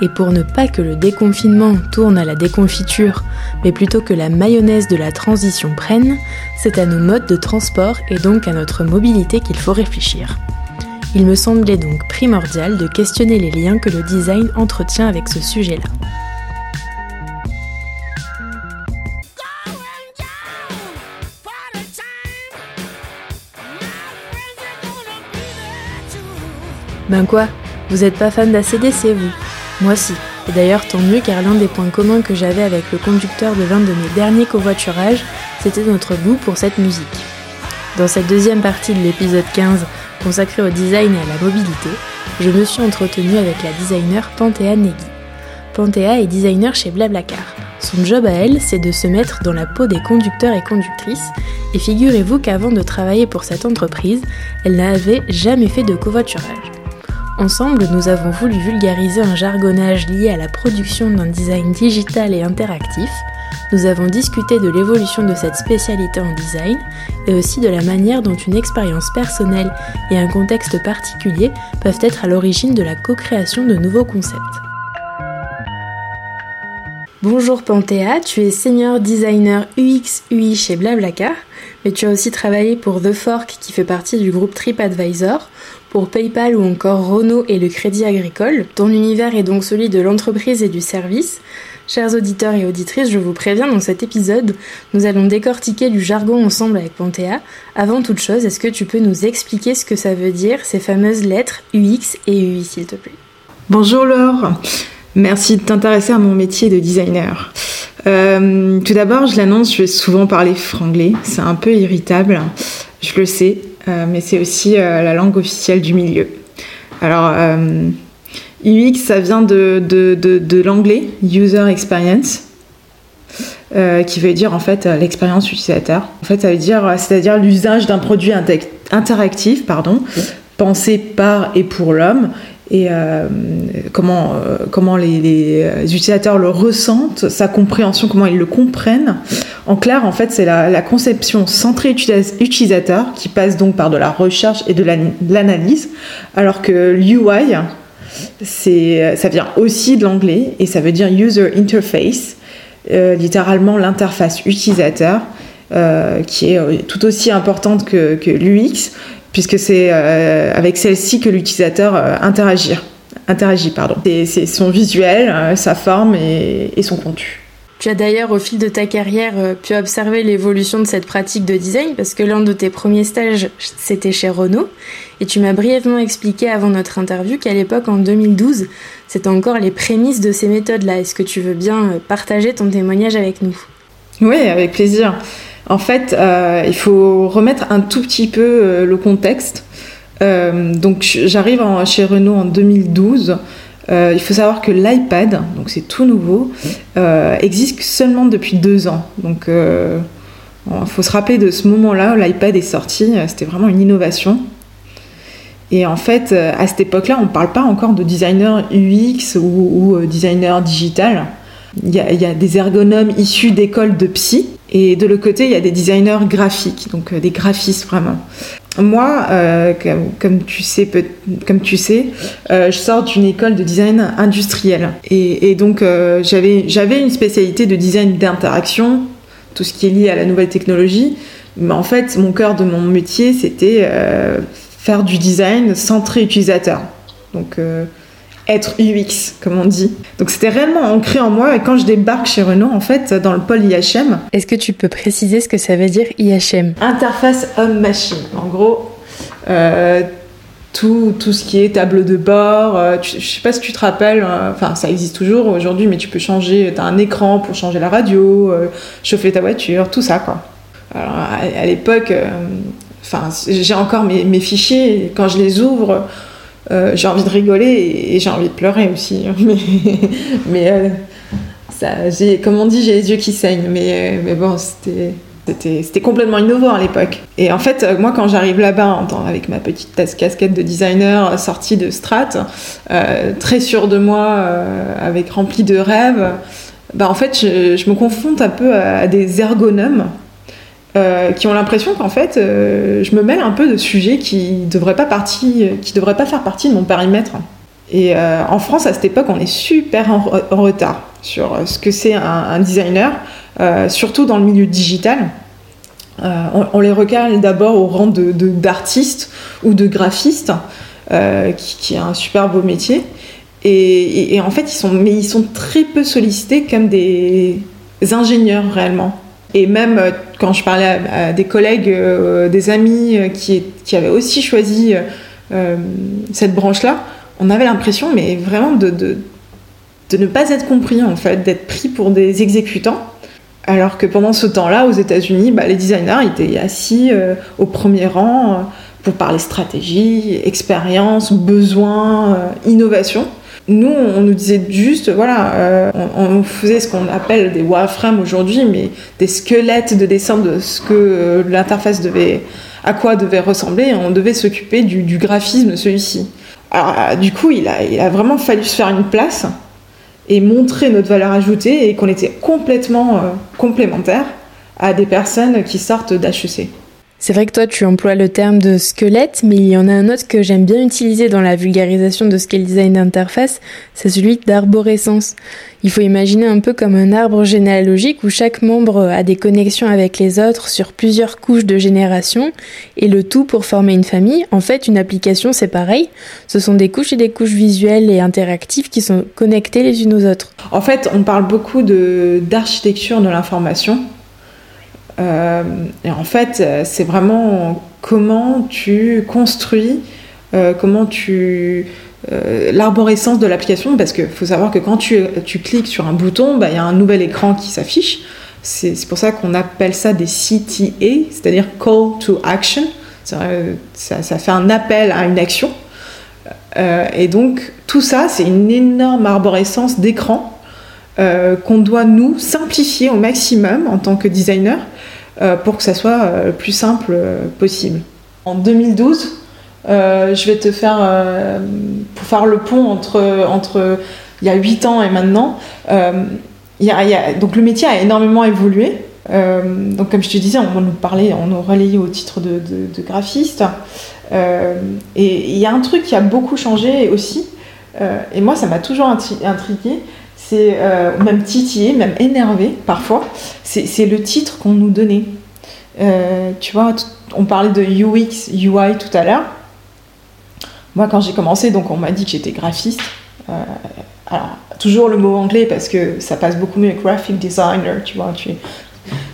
Et pour ne pas que le déconfinement tourne à la déconfiture, mais plutôt que la mayonnaise de la transition prenne, c'est à nos modes de transport et donc à notre mobilité qu'il faut réfléchir. Il me semblait donc primordial de questionner les liens que le design entretient avec ce sujet-là. Ben quoi? Vous êtes pas fan d'ACDC, vous? Moi si. Et d'ailleurs, tant mieux car l'un des points communs que j'avais avec le conducteur de l'un de mes derniers covoiturages, c'était notre goût pour cette musique. Dans cette deuxième partie de l'épisode 15, consacrée au design et à la mobilité, je me suis entretenue avec la designer Panthea Negui. Panthea est designer chez Blablacar. Son job à elle, c'est de se mettre dans la peau des conducteurs et conductrices, et figurez-vous qu'avant de travailler pour cette entreprise, elle n'avait jamais fait de covoiturage. Ensemble, nous avons voulu vulgariser un jargonnage lié à la production d'un design digital et interactif. Nous avons discuté de l'évolution de cette spécialité en design et aussi de la manière dont une expérience personnelle et un contexte particulier peuvent être à l'origine de la co-création de nouveaux concepts. Bonjour Panthéa, tu es senior designer UX UI chez Blablacar, mais tu as aussi travaillé pour The Fork qui fait partie du groupe TripAdvisor, pour PayPal ou encore Renault et le Crédit Agricole. Ton univers est donc celui de l'entreprise et du service. Chers auditeurs et auditrices, je vous préviens, dans cet épisode, nous allons décortiquer du jargon ensemble avec Panthéa. Avant toute chose, est-ce que tu peux nous expliquer ce que ça veut dire, ces fameuses lettres UX et UI, s'il te plaît? Bonjour Laure, merci de t'intéresser à mon métier de designer. Euh, tout d'abord, je l'annonce, je vais souvent parler franglais, c'est un peu irritable, je le sais, mais c'est aussi euh, la langue officielle du milieu. Alors, UX, ça vient de, de, de, l'anglais, User Experience, qui veut dire en fait l'expérience utilisateur. En fait, ça veut dire, c'est-à-dire l'usage d'un produit interactif, pardon, pensé par et pour l'homme et euh, comment, euh, comment les, les, utilisateurs le ressentent, sa compréhension, comment ils le comprennent. En clair, en fait, c'est la, conception centrée utilisateur qui passe donc par de la recherche et de l'analyse, alors que l'UI, ça vient aussi de l'anglais et ça veut dire User Interface, euh, littéralement l'interface utilisateur, euh, qui est tout aussi importante que, que l'UX, puisque c'est euh, avec celle-ci que l'utilisateur euh, interagit. interagit pardon. C'est son visuel, euh, sa forme et, son contenu. Tu as d'ailleurs au fil de ta carrière pu observer l'évolution de cette pratique de design parce que l'un de tes premiers stages c'était chez Renault et tu m'as brièvement expliqué avant notre interview qu'à l'époque en 2012 c'était encore les prémices de ces méthodes-là. Est-ce que tu veux bien partager ton témoignage avec nous? Oui, avec plaisir. En fait, euh, il faut remettre un tout petit peu euh, le contexte. Euh, donc, j'arrive chez Renault en 2012. il faut savoir que l'iPad, donc c'est tout nouveau, existe seulement depuis deux ans. Donc, il faut se rappeler de ce moment-là où l'iPad est sorti. C'était vraiment une innovation. Et en fait, à cette époque-là, on ne parle pas encore de designer UX ou, designer digital. Il y, a, des ergonomes issus d'écoles de psy et de l'autre côté, il y a des designers graphiques, donc euh, des graphistes vraiment. Moi, euh, comme, tu sais, comme tu sais euh, je sors d'une école de design industriel. Et, donc, j'avais une spécialité de design d'interaction, tout ce qui est lié à la nouvelle technologie. Mais en fait, mon cœur de mon métier, c'était faire du design centré utilisateur. Donc, être UX, comme on dit. Donc c'était réellement ancré en moi et quand je débarque chez Renault, en fait, dans le pôle IHM. Est-ce que tu peux préciser ce que ça veut dire IHM Interface homme-machine. En gros, euh, tout, tout, ce qui est table de bord, euh, je sais pas si tu te rappelles, euh, enfin ça existe toujours aujourd'hui, mais tu peux changer, tu as un écran pour changer la radio, chauffer ta voiture, tout ça quoi. Alors à, l'époque, enfin j'ai encore mes, mes, fichiers, quand je les ouvre, j'ai envie de rigoler et, j'ai envie de pleurer aussi. Mais, mais ça, j'ai, comme on dit, j'ai les yeux qui saignent. Mais, mais bon, c'était complètement innovant à l'époque. Et en fait, moi, quand j'arrive là-bas, avec ma petite casquette de designer sortie de Strat, euh, très sûre de moi, euh, avec rempli de rêves, bah, en fait, je, me confronte un peu à, des ergonomes euh, qui ont l'impression qu'en fait, je me mêle un peu de sujets qui ne devraient, pas devraient pas faire partie de mon périmètre. Et en France, à cette époque, on est super en, retard sur ce que c'est un designer. Euh, surtout dans le milieu digital. Euh, on, les recale d'abord au rang d'artistes de, ou de graphistes, euh, qui, est un super beau métier. Et, en fait, ils sont, mais ils sont très peu sollicités comme des ingénieurs réellement. Et même quand je parlais à, des collègues, des amis qui, qui, avaient aussi choisi cette branche-là, on avait l'impression, mais vraiment de, ne pas être compris en fait, d'être pris pour des exécutants alors que pendant ce temps-là, aux États-Unis, bah, les designers étaient assis euh, au premier rang euh, pour parler stratégie, expérience, besoin, euh, innovation. Nous, on nous disait juste, voilà, on, faisait ce qu'on appelle des wireframes aujourd'hui, mais des squelettes de dessin de ce que l'interface devait, à quoi devait ressembler, on devait s'occuper du, graphisme celui-ci. Alors, du coup, il a, vraiment fallu se faire une place et montrer notre valeur ajoutée et qu'on était complètement euh, complémentaires à des personnes qui sortent d'HEC. C'est vrai que toi, tu emploies le terme de squelette, mais il y en a un autre que j'aime bien utiliser dans la vulgarisation de scale design d'interface, c'est celui d'arborescence. Il faut imaginer un peu comme un arbre généalogique où chaque membre a des connexions avec les autres sur plusieurs couches de génération, et le tout pour former une famille. En fait, une application, c'est pareil. Ce sont des couches et des couches visuelles et interactives qui sont connectées les unes aux autres. En fait, on parle beaucoup d'architecture de l'information euh, et en fait, c'est vraiment comment tu construis, euh, comment tu euh, l'arborescence de l'application, parce qu'il faut savoir que quand tu, tu cliques sur un bouton, bah, il y a un nouvel écran qui s'affiche. C'est pour ça qu'on appelle ça des CTA, c'est-à-dire Call to Action. Ça, fait un appel à une action. et donc, tout ça, c'est une énorme arborescence d'écran qu'on doit, nous, simplifier au maximum en tant que designer euh, pour que ça soit euh, le plus simple euh, possible. En 2012, je vais te faire, pour faire le pont entre, entre il y a 8 ans et maintenant, donc le métier a énormément évolué. donc comme je te disais, on nous parlait, on nous relayait au titre de, graphiste. et il y a un truc qui a beaucoup changé aussi, et moi ça m'a toujours intrigué, euh, même titillé, même énervé parfois, c'est le titre qu'on nous donnait. Euh, tu vois, on parlait de UX, UI tout à l'heure. Moi, quand j'ai commencé, donc on m'a dit que j'étais graphiste. Euh, alors, toujours le mot anglais parce que ça passe beaucoup mieux graphic designer, tu vois, tu es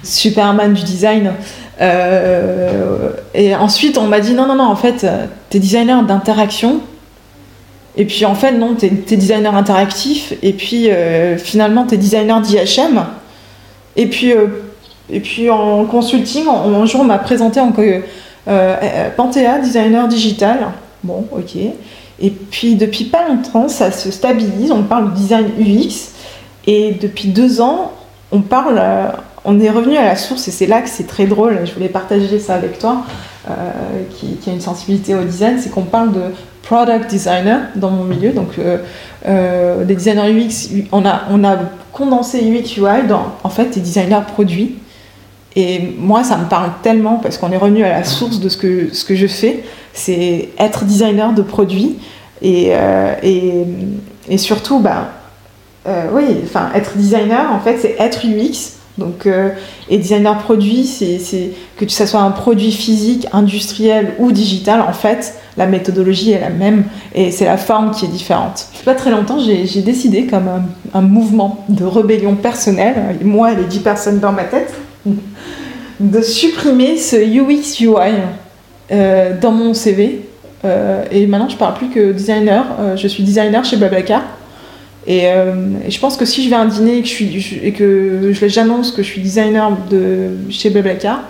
Superman du design. et ensuite, on m'a dit non, non, non, en fait, tu es designer d'interaction et puis en fait, non, tu es, designer interactif, et puis euh, finalement, tu es designer d'IHM. Et puis, euh, et puis en consulting, un jour, on m'a présenté en euh, euh, Panthéa, designer digital. Bon, ok. Et puis depuis pas longtemps, ça se stabilise, on parle de design UX. Et depuis deux ans, on parle, on est revenu à la source, et c'est là que c'est très drôle, je voulais partager ça avec toi, qui, a une sensibilité au design, c'est qu'on parle de product designer dans mon milieu, donc euh, euh, des designers UX, on a, on a condensé UX UI dans en fait des designers produits. Et moi, ça me parle tellement parce qu'on est revenu à la source de ce que, ce que je fais, c'est être designer de produits. Et, euh, et, et, surtout, bah, oui, enfin, être designer, en fait, c'est être UX donc, euh, et designer produit, c'est que ça soit un produit physique, industriel ou digital, en fait, la méthodologie est la même et c'est la forme qui est différente. Pas très longtemps, j'ai décidé, comme un, mouvement de rébellion personnelle, moi et les 10 personnes dans ma tête, de supprimer ce UX UI euh, dans mon CV. Euh, et maintenant, je parle plus que designer. je suis designer chez Euh, et, je pense que si je vais à un dîner et que, je suis, et que j'annonce que je suis designer de chez Blablacar,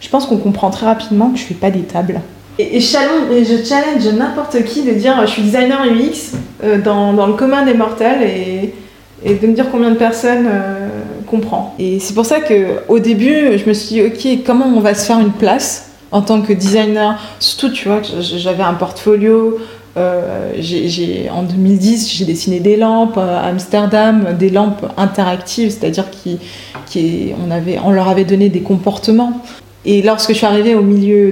je pense qu'on comprend très rapidement que je fais pas des tables. Et, je challenge, n'importe qui de dire je suis designer UX euh, dans, le commun des mortels et, de me dire combien de personnes euh, comprend. Et c'est pour ça qu'au début, je me suis dit, ok, comment on va se faire une place en tant que designer? Surtout, tu vois, j'avais un portfolio. Euh, en 2010, j'ai dessiné des lampes à Amsterdam, des lampes interactives, c'est-à-dire qui, on, on leur avait donné des comportements. Et lorsque je suis arrivée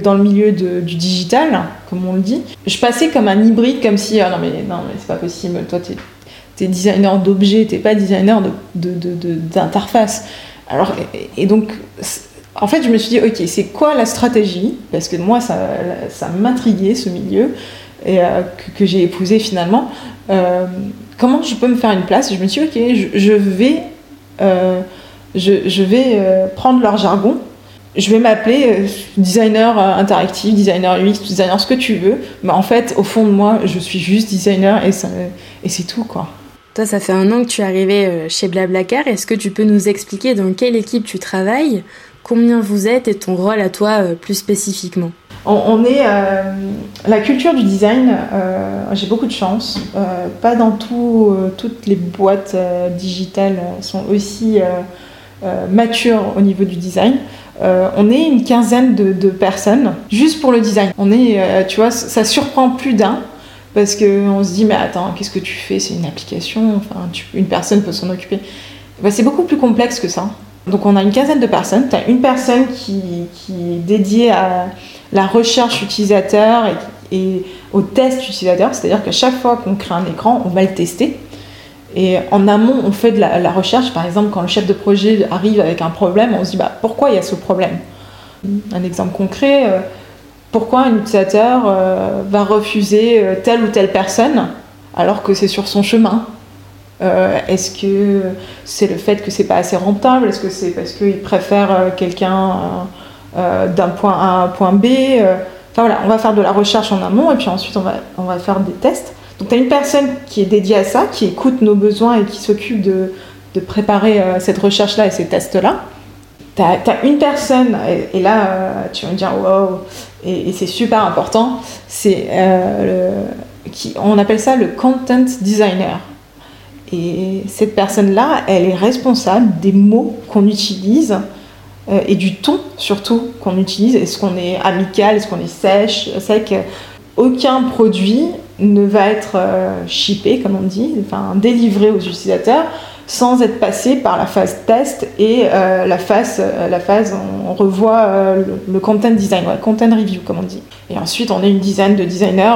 dans le milieu du digital, comme on le dit, je passais comme un hybride, comme si, ah non mais, non, mais c'est pas possible, toi tu es designer d'objets, t'es pas designer d'interface. Alors, et, donc, en fait, je me suis dit, ok, c'est quoi la stratégie? Parce que moi, ça, ça m'intriguait ce milieu et euh, que, j'ai épousé finalement. Euh, comment je peux me faire une place? Je me suis dit, ok, je, vais, euh, je, vais prendre leur jargon je vais m'appeler euh, designer euh, interactif, designer UX, designer ce que tu veux. Mais en fait, au fond de moi, je suis juste designer et, et c'est tout, quoi. Toi, ça fait un an que tu es arrivé euh, chez Blablacar. Est-ce que tu peux nous expliquer dans quelle équipe tu travailles, combien vous êtes et ton rôle à toi plus spécifiquement? On, est la culture du design. J'ai beaucoup de chance. pas dans tout, toutes les boîtes digitales sont aussi matures au niveau du design. Euh, on est une quinzaine de, personnes juste pour le design. On est, euh, tu vois, ça surprend plus d'un parce qu'on se dit mais attends, qu'est-ce que tu fais? C'est une application, enfin, une personne peut s'en occuper. Bah, c'est beaucoup plus complexe que ça. Donc on a une quinzaine de personnes. Tu as une personne qui, est dédiée à la recherche utilisateur et, au test utilisateur, c'est-à-dire qu'à chaque fois qu'on crée un écran, on va le tester. Et en amont, on fait de la, recherche. Par exemple, quand le chef de projet arrive avec un problème, on se dit bah, pourquoi il y a ce problème? Un exemple concret, euh, pourquoi un utilisateur euh, va refuser euh, telle ou telle personne alors que c'est sur son chemin? Est-ce que c'est le fait que c'est pas assez rentable? Est-ce que c'est parce qu'il préfère quelqu'un d'un point A à un point B Enfin voilà, on va faire de la recherche en amont et puis ensuite on va, on va faire des tests. Donc tu as une personne qui est dédiée à ça, qui écoute nos besoins et qui s'occupe de, préparer euh, cette recherche-là et ces tests-là. Tu as, une personne, et, là euh, tu vas me dire wow, et, c'est super important, c'est euh, on appelle ça le content designer. Et cette personne-là, elle est responsable des mots qu'on utilise et du ton surtout qu'on utilise. Est-ce qu'on est amical, est-ce qu'on est sèche, sec? Aucun produit ne va être euh, shippé, comme on dit, enfin délivré aux utilisateurs, sans être passé par la phase test et euh, la, phase, euh, la phase, on, revoit le, content design, content review, comme on dit. Et ensuite, on a une dizaine de designers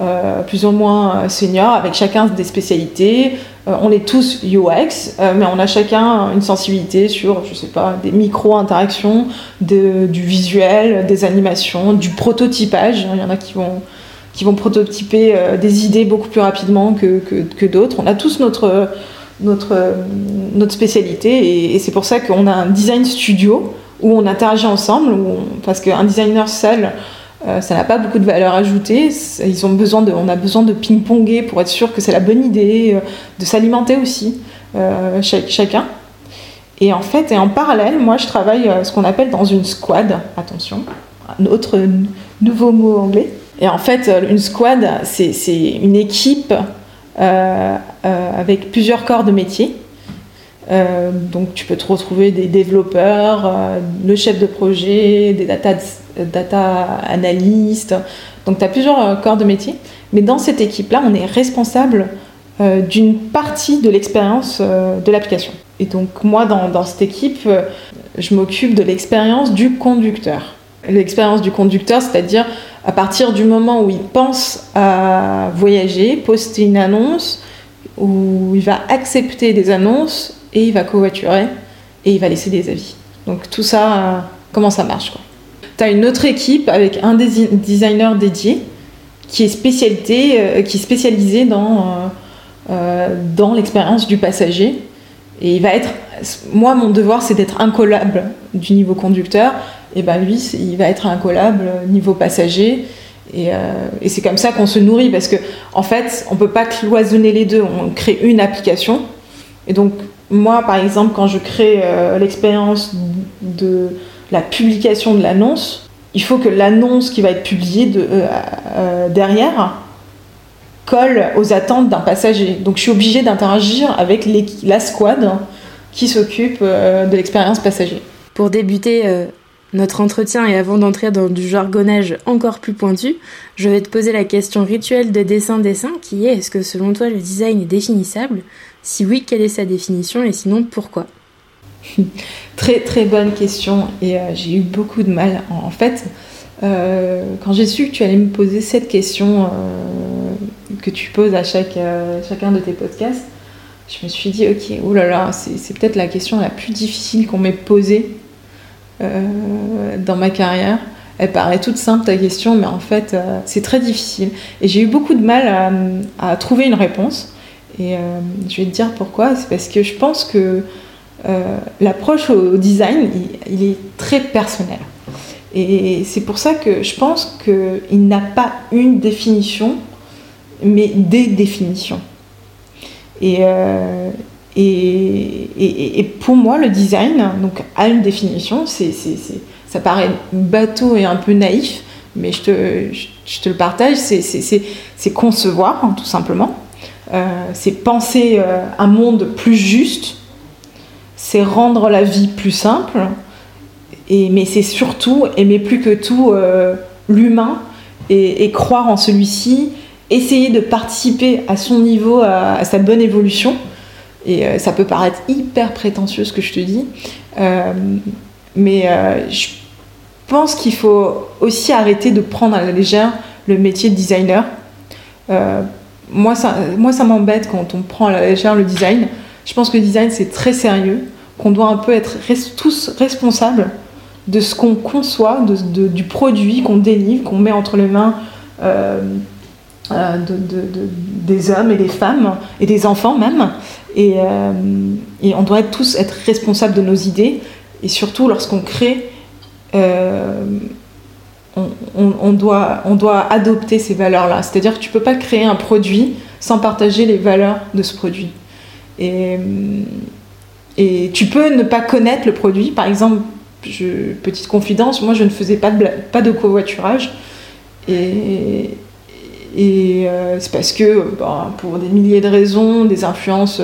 ou plus ou moins seniors, avec chacun des spécialités. on est tous UX, mais on a chacun une sensibilité sur, je sais pas, des micro-interactions, du visuel, des animations, du prototypage. Il y en a qui vont qui vont prototyper euh, des idées beaucoup plus rapidement que, que, d'autres. On a tous notre, notre, notre spécialité et, c'est pour ça qu'on a un design studio où on interagit ensemble, parce qu'un designer seul, euh, ça n'a pas beaucoup de valeur ajoutée. Ils ont besoin de, on a besoin de ping-ponger pour être sûr que c'est la bonne idée, euh, de s'alimenter aussi, chacun. Et en fait, et en parallèle, moi je travaille ce qu'on appelle dans une squad, attention, un autre nouveau mot anglais. Et en fait, euh, une squad, c'est une équipe euh, euh, avec plusieurs corps de métier. Donc tu peux te retrouver des développeurs, le chef de projet, des data, data analystes. Donc tu as plusieurs corps de métier. Mais dans cette équipe-là, on est responsable d'une partie de l'expérience de l'application. Et donc moi, dans, dans cette équipe, je m'occupe de l'expérience du conducteur. L'expérience du conducteur, c'est-à-dire à partir du moment où il pense à voyager, poster une annonce, où il va accepter des annonces et il va covoiturer et il va laisser des avis. Donc tout ça, euh, comment ça marche Tu as une autre équipe avec un designer dédié qui est, spécialité, euh, qui est spécialisé dans, euh, dans l'expérience du passager. Et il va être, moi mon devoir c'est d'être incollable du niveau conducteur et ben lui, il va être incollable niveau passager. Euh, et, c'est comme ça qu'on se nourrit parce que en fait, on peut pas cloisonner les deux. On crée une application. Et donc, moi, par exemple, quand je crée euh, l'expérience de la publication de l'annonce, il faut que l'annonce qui va être publiée de, derrière colle aux attentes d'un passager. Donc je suis obligée d'interagir avec la squad qui s'occupe de l'expérience passager. Pour débuter notre entretien et avant d'entrer dans du jargonnage encore plus pointu, je vais te poser la question rituelle de dessin-dessin qui est est-ce que selon toi le design est définissable? Si oui, quelle est sa définition et sinon pourquoi Très très bonne question et euh, j'ai eu beaucoup de mal. En fait, euh, quand j'ai su que tu allais me poser cette question euh, que tu poses à chacun de tes podcasts, je me suis dit ok, oulala, c'est peut-être la question la plus difficile qu'on m'ait posée dans ma carrière. Elle paraît toute simple ta question, mais en fait c'est très difficile. Et j'ai eu beaucoup de mal à, trouver une réponse. Et euh, je vais te dire pourquoi. C'est parce que je pense que l'approche au design, il, est très personnel. Et c'est pour ça que je pense qu'il n'a pas une définition, mais des définitions. Et, et, et, pour moi, le design donc, a une définition. Ça paraît bateau et un peu naïf, mais je te, je, te le partage. C'est, concevoir, hein, tout simplement. Euh, c'est penser euh, un monde plus juste. C'est rendre la vie plus simple. Et, mais c'est surtout aimer plus que tout euh, l'humain et, croire en celui-ci. Essayer de participer à son niveau, à sa bonne évolution et ça peut paraître hyper prétentieux ce que je te dis, mais je pense qu'il faut aussi arrêter de prendre à la légère le métier de designer. Moi, ça, moi, ça m'embête quand on prend à la légère le design. Je pense que le design, c'est très sérieux, qu'on doit un peu être tous responsables de ce qu'on conçoit, de, du produit qu'on délivre, qu'on met entre les mains de, des hommes et des femmes, et des enfants même. Euh, et, on doit tous être responsables de nos idées. Et surtout, lorsqu'on crée, euh, on, doit, adopter ces valeurs-là. C'est-à-dire que tu ne peux pas créer un produit sans partager les valeurs de ce produit. Et, et tu peux ne pas connaître le produit. Par exemple, petite confidence, moi je ne faisais pas de, pas covoiturage. Et, euh, c'est parce que, bah, pour des milliers de raisons, des influences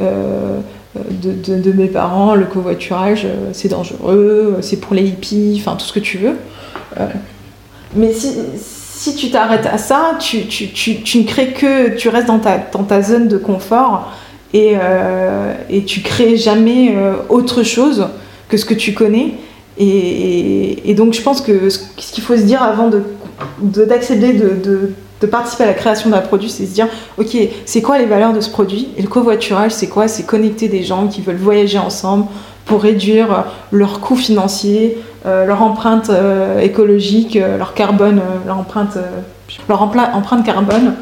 euh, de, mes parents, le covoiturage, euh, c'est dangereux, c'est pour les hippies, enfin tout ce que tu veux. Mais si, tu t'arrêtes à ça, tu, ne crées que, tu restes dans ta, zone de confort et, et tu crées jamais autre chose que ce que tu connais. Et, donc je pense que ce qu'il faut se dire avant d'accepter de, participer à la création d'un produit, c'est se dire, ok, c'est quoi les valeurs de ce produit Et le covoiturage, c'est quoi? C'est connecter des gens qui veulent voyager ensemble pour réduire leurs coûts financiers, euh, leur empreinte euh, écologique, euh, leur carbone, leur empreinte, leur empreinte carbone.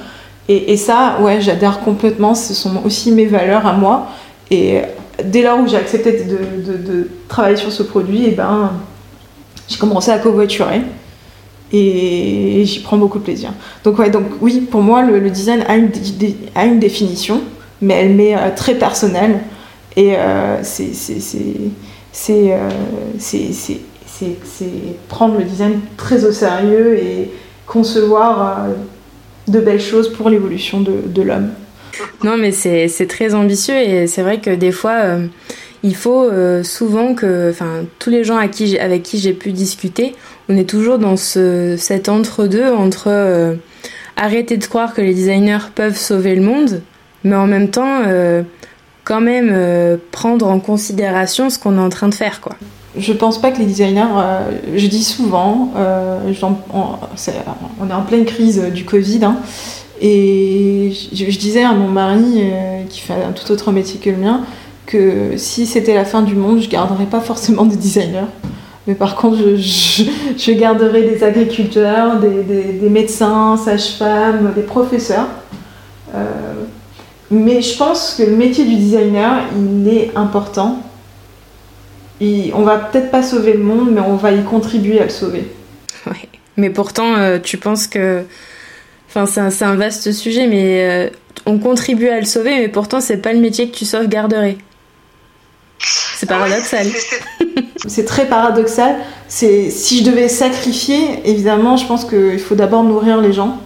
Et, ça, ouais, j'adhère complètement. Ce sont aussi mes valeurs à moi. Et dès lors où j'ai accepté de, travailler sur ce produit, et eh ben, j'ai commencé à covoiturer et j'y prends beaucoup de plaisir. Donc, ouais, donc oui, pour moi, le, design a une, définition, mais elle m'est euh, très personnelle et euh, euh, c'est prendre le design très au sérieux et concevoir de belles choses pour l'évolution de, l'homme. Non, mais c'est très ambitieux et c'est vrai que des fois, il faut souvent que, enfin, tous les gens à qui, avec qui j'ai pu discuter on est toujours dans ce, cet entre-deux entre, euh, arrêter de croire que les designers peuvent sauver le monde, mais en même temps euh, quand même euh, prendre en considération ce qu'on est en train de faire quoi. Je pense pas que les designers, je dis souvent, on, est en pleine crise du Covid, hein, et je, je, disais à mon mari, qui fait un tout autre métier que le mien, que si c'était la fin du monde, je garderais pas forcément des designers. Mais par contre, je, garderai des agriculteurs, des, médecins, sages-femmes, des professeurs. Euh, mais je pense que le métier du designer, il est important. Et on va peut-être pas sauver le monde, mais on va y contribuer à le sauver. Ouais. Mais pourtant, euh, tu penses que. Enfin, c'est un, vaste sujet, mais euh, on contribue à le sauver, mais pourtant, c'est pas le métier que tu sauvegarderais. C'est paradoxal. c'est très paradoxal. C'est si je devais sacrifier, évidemment, je pense qu'il faut d'abord nourrir les gens,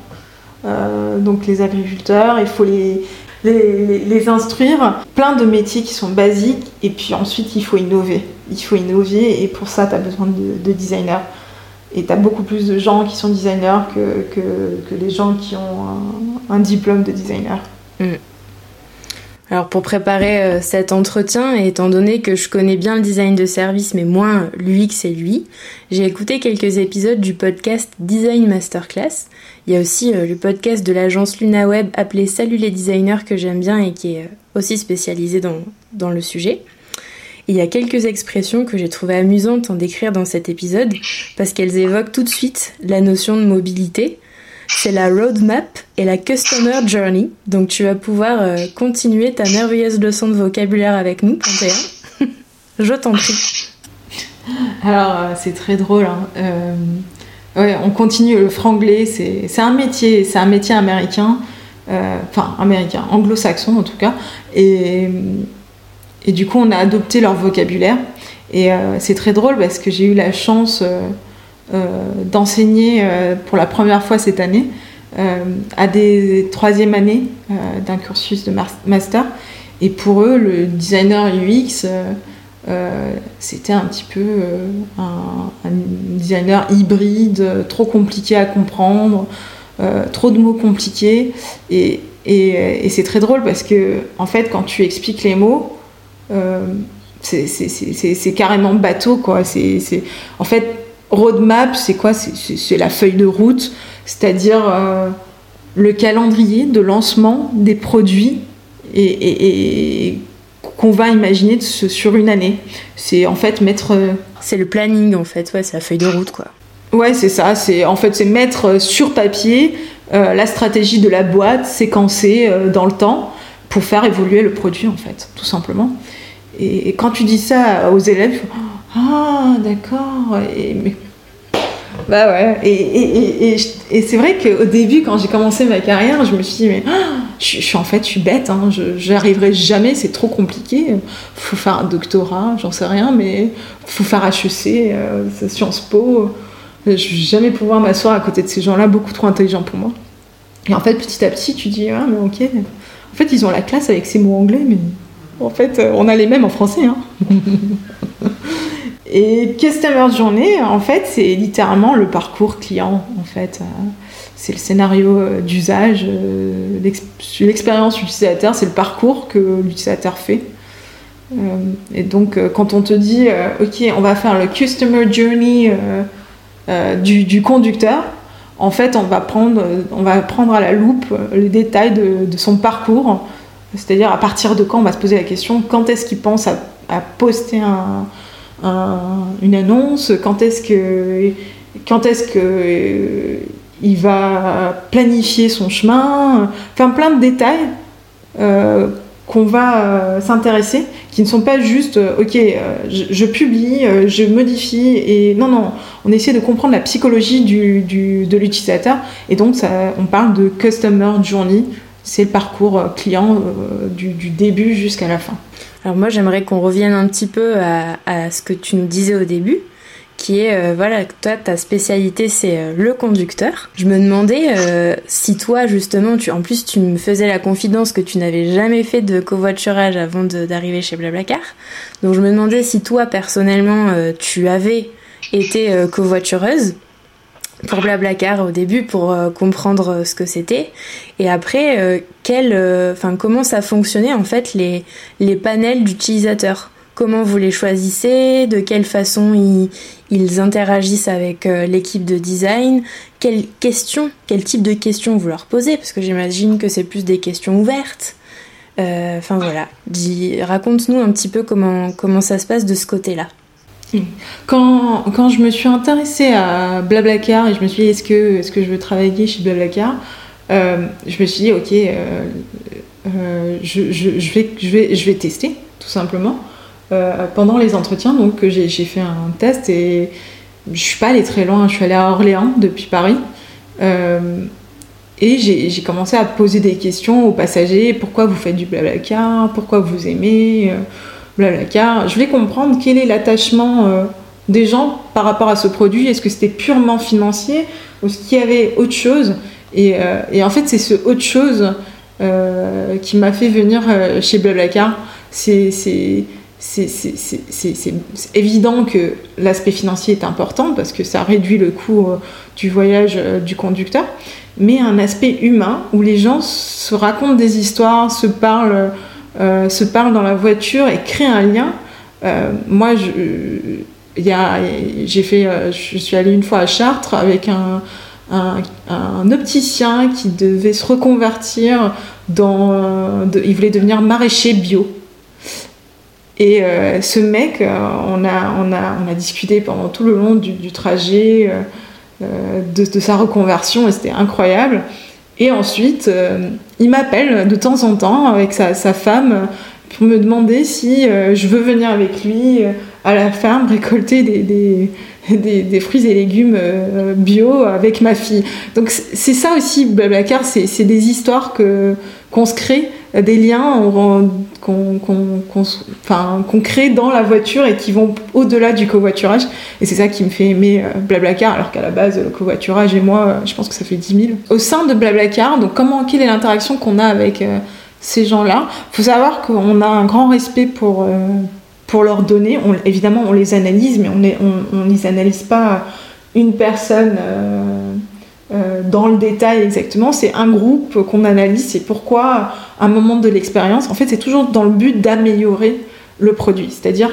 euh, donc les agriculteurs, il faut les, les, instruire. Plein de métiers qui sont basiques, et puis ensuite il faut innover. Il faut innover, et pour ça, tu as besoin de, de designers. Et tu as beaucoup plus de gens qui sont designers que, que, que les gens qui ont un, diplôme de designer. Mm. Alors pour préparer euh, cet entretien, et étant donné que je connais bien le design de service mais moins l'UX et lui, j'ai écouté quelques épisodes du podcast Design Masterclass. Il y a aussi euh, le podcast de l'agence LunaWeb appelé Salut les designers que j'aime bien et qui est euh, aussi spécialisé dans, dans le sujet. Il y a quelques expressions que j'ai trouvées amusantes en décrire dans cet épisode parce qu'elles évoquent tout de suite la notion de mobilité c'est la roadmap et la customer journey. Donc tu vas pouvoir euh, continuer ta merveilleuse leçon de vocabulaire avec nous, Panthéa. Je t'en prie. Alors euh, c'est très drôle. Hein. Euh, ouais, on continue le franglais. C'est un métier, c'est un métier américain, enfin américain, anglo-saxon en tout cas. Et, et du coup on a adopté leur vocabulaire. Et c'est très drôle parce que j'ai eu la chance d'enseigner euh, pour la première fois cette année euh, à des troisième années d'un cursus de master. Et pour eux, le designer UX, c'était un petit peu un, designer hybride, trop compliqué à comprendre, trop de mots compliqués. Et, et, c'est très drôle parce que, en fait, quand tu expliques les mots, c'est carrément bateau, quoi. C'est, en fait, roadmap, c'est quoi C'est la feuille de route, c'est-à-dire euh, le calendrier de lancement des produits et, qu'on va imaginer sur une année. C'est en fait mettre. Euh, c'est le planning en fait, ouais, c'est la feuille de route quoi. Ouais, c'est ça. C'est en fait c'est mettre sur papier euh, la stratégie de la boîte séquencée dans le temps pour faire évoluer le produit en fait, tout simplement. Et, quand tu dis ça aux élèves, ah, d'accord. Et, Bah ouais. Et, et, c'est vrai qu'au début, quand j'ai commencé ma carrière, je me suis dit, mais ah, je, suis en fait, je suis bête, hein, je arriverai jamais, c'est trop compliqué. Faut faire un doctorat, j'en sais rien, mais faut faire HEC, euh, Sciences Po. Je vais jamais pouvoir m'asseoir à côté de ces gens-là, beaucoup trop intelligents pour moi. Et en fait, petit à petit, tu dis, ah, mais ok. En fait, ils ont la classe avec ces mots anglais, mais en fait, on a les mêmes en français. Hein. Et Customer Journey, en fait, c'est littéralement le parcours client, en fait. C'est le scénario euh, d'usage, euh, l'expérience utilisateur, c'est le parcours que l'utilisateur fait. Euh, et donc, quand on te dit, OK, on va faire le Customer Journey du, conducteur, en fait, on va prendre, on va prendre à la loupe les détails de, son parcours, c'est-à-dire à partir de quand on va se poser la question, quand est-ce qu'il pense à poster un, une annonce, quand est-ce que, quand est-ce que euh, il va planifier son chemin, enfin plein de détails euh, qu'on va euh, s'intéresser, qui ne sont pas juste ok, je, publie, je modifie et non non, on essaie de comprendre la psychologie du, du, de l'utilisateur et donc ça, on parle de customer journey, c'est le parcours client du, du début jusqu'à la fin. Alors moi j'aimerais qu'on revienne un petit peu à, ce que tu nous disais au début, qui est, euh, voilà, toi ta spécialité c'est euh, le conducteur. Je me demandais euh, si toi justement, tu, en plus tu me faisais la confidence que tu n'avais jamais fait de covoiturage avant d'arriver chez Blablacar. Donc je me demandais si toi personnellement tu avais été covoitureuse pour Blablacar au début pour euh, comprendre euh, ce que c'était. Et après euh, quel enfin comment ça fonctionnait en fait les les panels d'utilisateurs? Comment vous les choisissez? De quelle façon ils, ils interagissent avec l'équipe de design? Quelles questions quel type de questions vous leur posez? Parce que j'imagine que c'est plus des questions ouvertes. Enfin voilà. Raconte-nous un petit peu comment comment ça se passe de ce côté là quand, quand, je me suis intéressée à Blablacar et je me suis dit est-ce que, est que je veux travailler chez Blablacar, euh, je me suis dit ok, euh, euh, je, je, je, vais, je, vais, je vais tester tout simplement. pendant les entretiens, donc j'ai fait un test et je suis pas allée très loin, je suis allée à Orléans depuis Paris. et j'ai commencé à poser des questions aux passagers. Pourquoi vous faites du Blablacar, pourquoi vous aimez? Blablacar. Je voulais comprendre quel est l'attachement des gens par rapport à ce produit. Est-ce que c'était purement financier ou est-ce qu'il y avait autre chose? Et, et, en fait, c'est ce autre chose qui m'a fait venir chez Blablacar. C'est évident que l'aspect financier est important parce que ça réduit le coût euh, du voyage euh, du conducteur, mais un aspect humain où les gens se racontent des histoires, se parlent, euh, se parlent dans la voiture et créent un lien. moi, j'ai fait, je suis allée une fois à Chartres avec un, opticien qui devait se reconvertir dans, il voulait devenir maraîcher bio. Et euh, ce mec, euh, on, a, discuté pendant tout le long du, trajet euh, de, de, sa reconversion et c'était incroyable. Et ensuite, il m'appelle de temps en temps avec sa, sa, femme pour me demander si je veux venir avec lui à la ferme récolter des, des, des, fruits et légumes bio avec ma fille. Donc c'est ça aussi, Blablacar, c'est des histoires qu'on se crée des liens qu'on crée dans la voiture et qui vont au-delà du covoiturage. Et c'est ça qui me fait aimer euh, Blablacar, alors qu'à la base, le covoiturage et moi, euh, je pense que ça fait 10 000. Au sein de Blablacar, donc comment, quelle est l'interaction qu'on a avec euh, ces gens-là? Il faut savoir qu'on a un grand respect pour, pour leurs données. évidemment, on les analyse, mais on ne on, les analyse pas une personne euh, dans le détail exactement, c'est un groupe qu'on analyse, c'est pourquoi un moment de l'expérience, en fait c'est toujours dans le but d'améliorer le produit, c'est-à-dire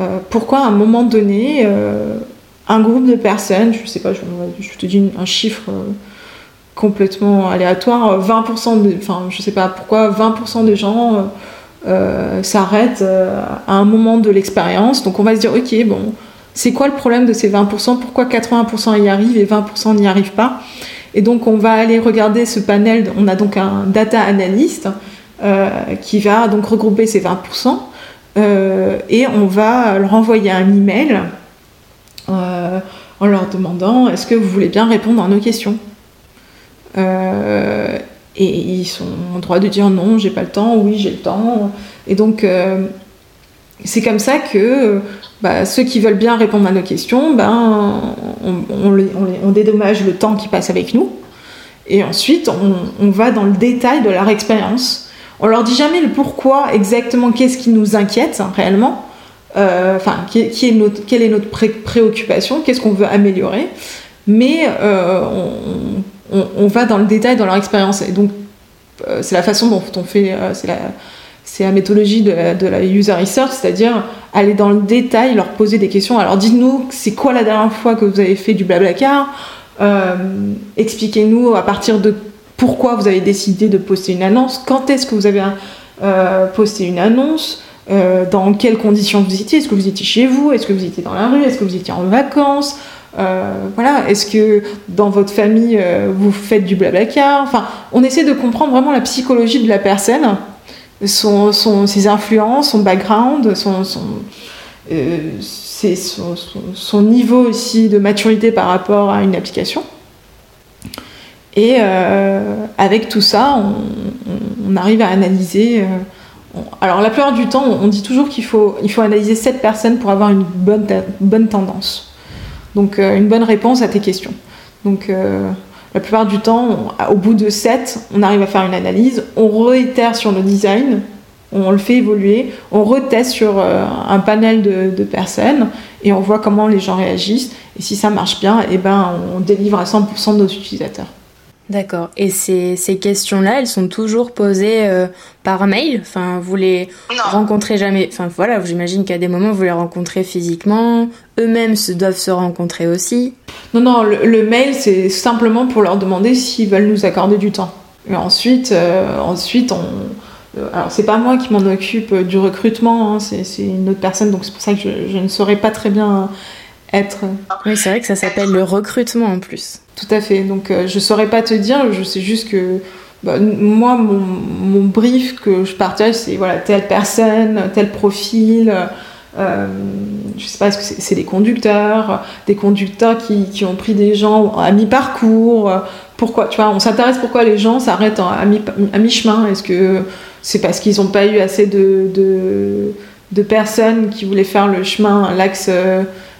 euh, pourquoi à un moment donné, euh, un groupe de personnes, je sais pas, je, te dis un chiffre complètement aléatoire, 20% de, enfin je sais pas pourquoi 20% des gens s'arrêtent à un moment de l'expérience, donc on va se dire ok bon c'est quoi le problème de ces 20% Pourquoi 80% y arrivent et 20% n'y arrivent pas? Et donc on va aller regarder ce panel, on a donc un data analyst euh, qui va donc regrouper ces 20% euh, et on va leur envoyer un email euh, en leur demandant est-ce que vous voulez bien répondre à nos questions? Et ils sont en droit de dire non, j'ai pas le temps, oui, j'ai le temps. Et donc, c'est comme ça que bah, ceux qui veulent bien répondre à nos questions, ben, on, dédommage le temps qui passe avec nous. Et ensuite, on, va dans le détail de leur expérience. On leur dit jamais le pourquoi exactement, qu'est-ce qui nous inquiète hein, réellement, euh, quelle est notre préoccupation, qu'est-ce qu'on veut améliorer. Mais euh, on, va dans le détail dans leur expérience. Et donc, euh, c'est la façon dont on fait, c'est la méthodologie de la, user research, c'est-à-dire aller dans le détail, leur poser des questions. Alors dites-nous, c'est quoi la dernière fois que vous avez fait du blablacar? Euh, Expliquez-nous à partir de pourquoi vous avez décidé de poster une annonce, quand est-ce que vous avez euh, posté une annonce, euh, dans quelles conditions vous étiez, est-ce que vous étiez chez vous, est-ce que vous étiez dans la rue, est-ce que vous étiez en vacances, voilà, est-ce que dans votre famille vous faites du blablacar? Enfin, on essaie de comprendre vraiment la psychologie de la personne son, son, ses influences, son background, son, son, euh, son, niveau aussi de maturité par rapport à une application. Et euh, avec tout ça, on, arrive à analyser. Euh, alors la plupart du temps, on dit toujours qu'il faut, il faut analyser 7 personnes pour avoir une bonne, bonne tendance. Donc une bonne réponse à tes questions. Donc la plupart du temps, au bout de 7, on arrive à faire une analyse, on réitère sur le design, on le fait évoluer, on reteste sur euh, un panel de, personnes et on voit comment les gens réagissent. Et si ça marche bien, et eh ben, on délivre à 100% de nos utilisateurs. D'accord. Et ces, ces questions-là, elles sont toujours posées euh, par mail? Enfin, vous les rencontrez jamais? Enfin, voilà, j'imagine qu'à des moments, vous les rencontrez physiquement. Eux-mêmes se, doivent se rencontrer aussi. Non, non, le, mail, c'est simplement pour leur demander s'ils veulent nous accorder du temps. Et ensuite, euh, ensuite on... Euh, alors, c'est pas moi qui m'en occupe du recrutement, hein, c'est une autre personne, donc c'est pour ça que je, je ne saurais pas très bien être. Oui, c'est vrai que ça s'appelle le recrutement en plus. Tout à fait. Donc euh, je saurais pas te dire, je sais juste que bah, moi, mon, brief que je partage, c'est voilà, telle personne, tel profil. Euh, je sais pas, est-ce que c'est des conducteurs, des conducteurs qui, qui, ont pris des gens à mi-parcours Pourquoi Tu vois, on s'intéresse pourquoi les gens s'arrêtent à mi-chemin Est-ce que c'est parce qu'ils n'ont pas eu assez de, de de personnes qui voulaient faire le chemin, l'axe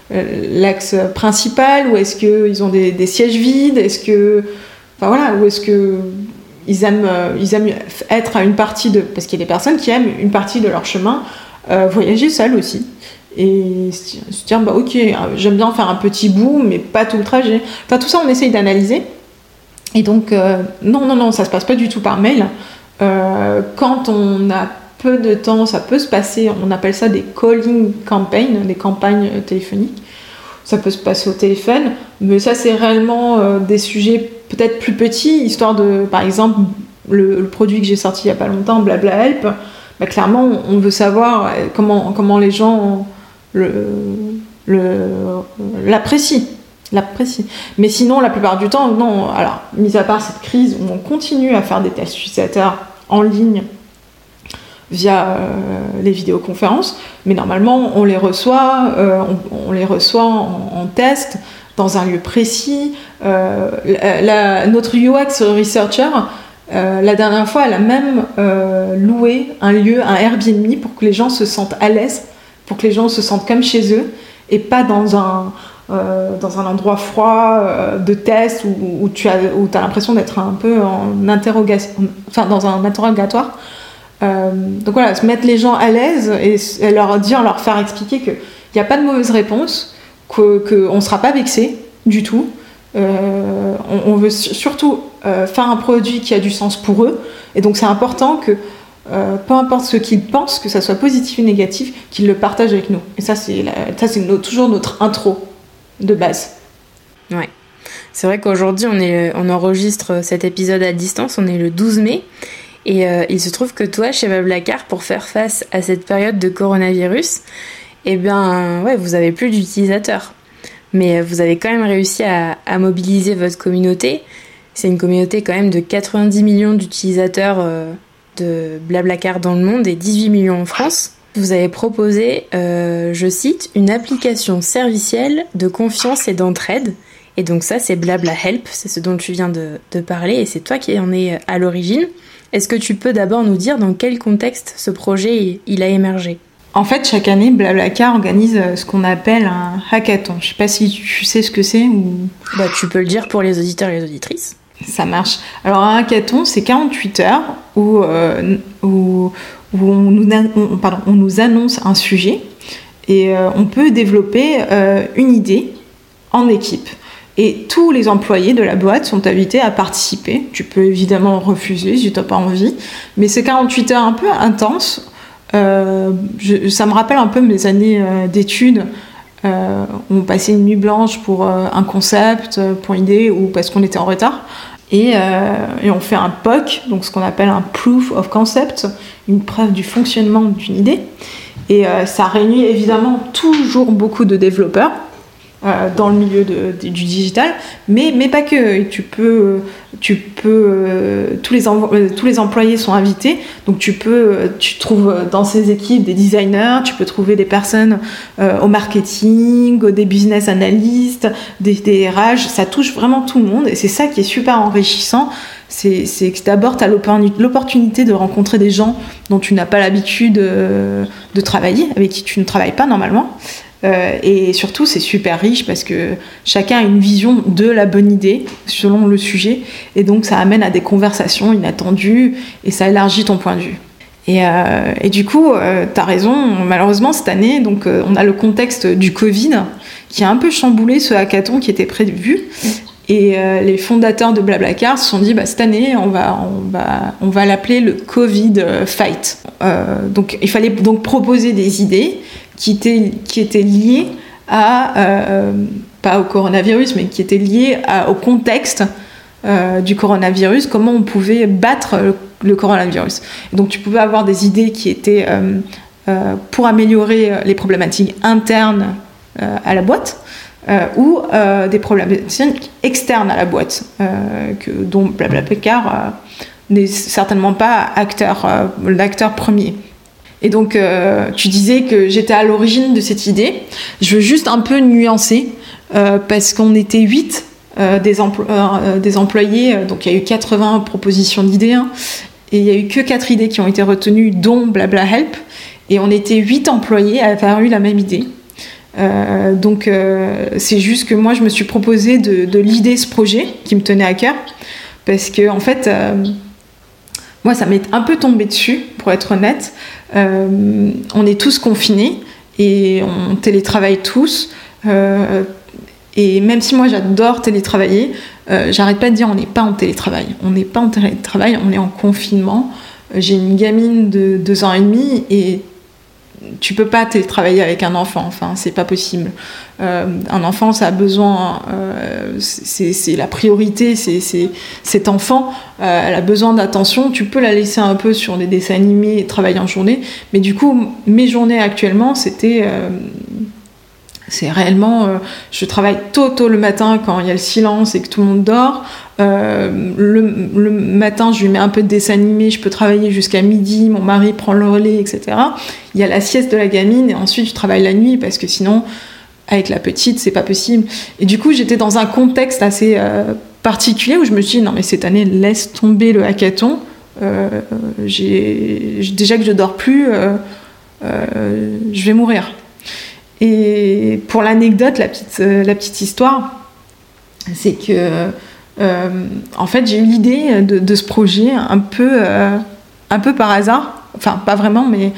l'axe principal ou est-ce qu'ils ont des, sièges vides? Est-ce que. Enfin voilà, ou est-ce que. Ils aiment, ils aiment être à une partie de. Parce qu'il y a des personnes qui aiment une partie de leur chemin voyager seules aussi et se dire bah ok j'aime bien faire un petit bout mais pas tout le trajet enfin tout ça on essaye d'analyser et donc euh, non non non ça se passe pas du tout par mail euh, quand on a peu de temps ça peut se passer on appelle ça des calling campaigns des campagnes téléphoniques ça peut se passer au téléphone mais ça c'est réellement euh, des sujets peut-être plus petits histoire de par exemple le, produit que j'ai sorti il y a pas longtemps Blabla Help bah, clairement on veut savoir comment comment les gens l'apprécie. L'apprécie. Mais sinon, la plupart du temps, non. Alors, mis à part cette crise où on continue à faire des tests utilisateurs en ligne via euh, les vidéoconférences, mais normalement, on les reçoit, euh, on, les reçoit en, test dans un lieu précis. Euh, notre UX researcher, la dernière fois, elle a même loué un lieu, un Airbnb, pour que les gens se sentent à l'aise pour que les gens se sentent comme chez eux et pas dans un, dans un endroit froid de test où, tu as, as l'impression d'être un peu en interrogation, enfin dans un interrogatoire. Euh, donc voilà, se mettre les gens à l'aise et, leur dire, leur faire expliquer qu'il n'y a pas de mauvaise réponse, qu'on ne sera pas vexé du tout. on, veut surtout faire un produit qui a du sens pour eux. Et donc c'est important que euh, peu importe ce qu'ils pensent, que ça soit positif ou négatif, qu'ils le partagent avec nous. Et ça, c'est, toujours notre intro de base. Ouais. C'est vrai qu'aujourd'hui, on enregistre cet épisode à distance, on est le 12 mai. Et euh, il se trouve que toi, chez Bablacar, pour faire face à cette période de coronavirus, eh bien, ouais, vous avez plus d'utilisateurs. Mais vous avez quand même réussi à, mobiliser votre communauté. C'est une communauté quand même de 90 millions d'utilisateurs euh, de Blablacar dans le monde et 18 millions en France. Vous avez proposé, euh, je cite, une application servicielle de confiance et d'entraide. Et donc ça, c'est Blabla Help, c'est ce dont tu viens de, parler et c'est toi qui en es à l'origine. Est-ce que tu peux d'abord nous dire dans quel contexte ce projet il a émergé? En fait, chaque année, Blablacar organise euh, ce qu'on appelle un hackathon. Je sais pas si tu sais ce que c'est ou. Bah, tu peux le dire pour les auditeurs et les auditrices. Ça marche. Alors un hackathon, c'est 48 heures où, euh, où, on, nous, pardon, on, nous, annonce un sujet et euh, on peut développer euh, une idée en équipe. Et tous les employés de la boîte sont invités à participer. Tu peux évidemment refuser si tu n'as pas envie, mais c'est 48 heures un peu intenses. ça me rappelle un peu mes années d'études. on passait une nuit blanche pour un concept, pour une idée ou parce qu'on était en retard. Euh, et, on fait un POC, donc ce qu'on appelle un Proof of Concept, une preuve du fonctionnement d'une idée. Et euh, ça réunit évidemment toujours beaucoup de développeurs. Euh, dans le milieu du digital, mais, mais pas que. Tu peux, tu peux euh, tous, les euh, tous les employés sont invités, donc tu peux, tu trouves dans ces équipes des designers, tu peux trouver des personnes au marketing, des business analystes, des, des RH, ça touche vraiment tout le monde. Et c'est ça qui est super enrichissant. C'est que d'abord tu as l'opportunité de rencontrer des gens dont tu n'as pas l'habitude de travailler, avec qui tu ne travailles pas normalement. Euh, et surtout, c'est super riche parce que chacun a une vision de la bonne idée selon le sujet. Et donc, ça amène à des conversations inattendues et ça élargit ton point de vue. Et, euh, du coup, euh, tu as raison, malheureusement, cette année, donc, on a le contexte du Covid qui a un peu chamboulé ce hackathon qui était prévu. Et les fondateurs de Blablacar se sont dit, bah, cette année, on va, on va, on va l'appeler le Covid Fight. donc, il fallait donc proposer des idées qui était, qui était lié à, euh, pas au coronavirus, mais qui était lié au contexte euh, du coronavirus, comment on pouvait battre le, coronavirus. donc tu pouvais avoir des idées qui étaient euh, pour améliorer les problématiques internes à la boîte. ou des problématiques externes à la boîte, dont BlaBlaCar n'est certainement pas acteur, l'acteur premier. Et donc, euh, tu disais que j'étais à l'origine de cette idée. Je veux juste un peu nuancer, euh, parce qu'on était 8 euh, des, des, employés, donc il y a eu 80 propositions d'idées, hein, et il n'y a eu que 4 idées qui ont été retenues, dont Blabla Help. Et on était huit employés à avoir eu la même idée. donc c'est juste que moi je me suis proposé de, de l'idée ce projet qui me tenait à cœur parce que en fait moi ça m'est un peu tombé dessus pour être honnête on est tous confinés et on télétravaille tous et même si moi j'adore télétravailler, euh, j'arrête pas de dire on n'est pas en télétravail. On n'est pas en télétravail, on est en confinement. Euh, j'ai une gamine de deux ans et demi et tu peux pas télétravailler avec un enfant. Enfin, c'est pas possible. Euh, un enfant, ça a besoin, c'est la priorité. C'est cet enfant, elle a besoin d'attention. Tu peux la laisser un peu sur des dessins animés et travailler en journée, mais du coup, mes journées actuellement, c'était c'est réellement, euh, je travaille tôt tôt le matin quand il y a le silence et que tout le monde dort. Euh, le, matin, je lui mets un peu de dessin animé, je peux travailler jusqu'à midi, mon mari prend le relais, etc. Il y a la sieste de la gamine et ensuite je travaille la nuit parce que sinon, avec la petite, c'est pas possible. Et du coup, j'étais dans un contexte assez euh, particulier où je me suis dit, non mais cette année, laisse tomber le hackathon. déjà que je dors plus, je vais mourir. Et pour l'anecdote, la petite, euh, la petite histoire, c'est que euh, en fait j'ai eu l'idée de, ce projet un peu, euh, un peu par hasard, enfin pas vraiment, mais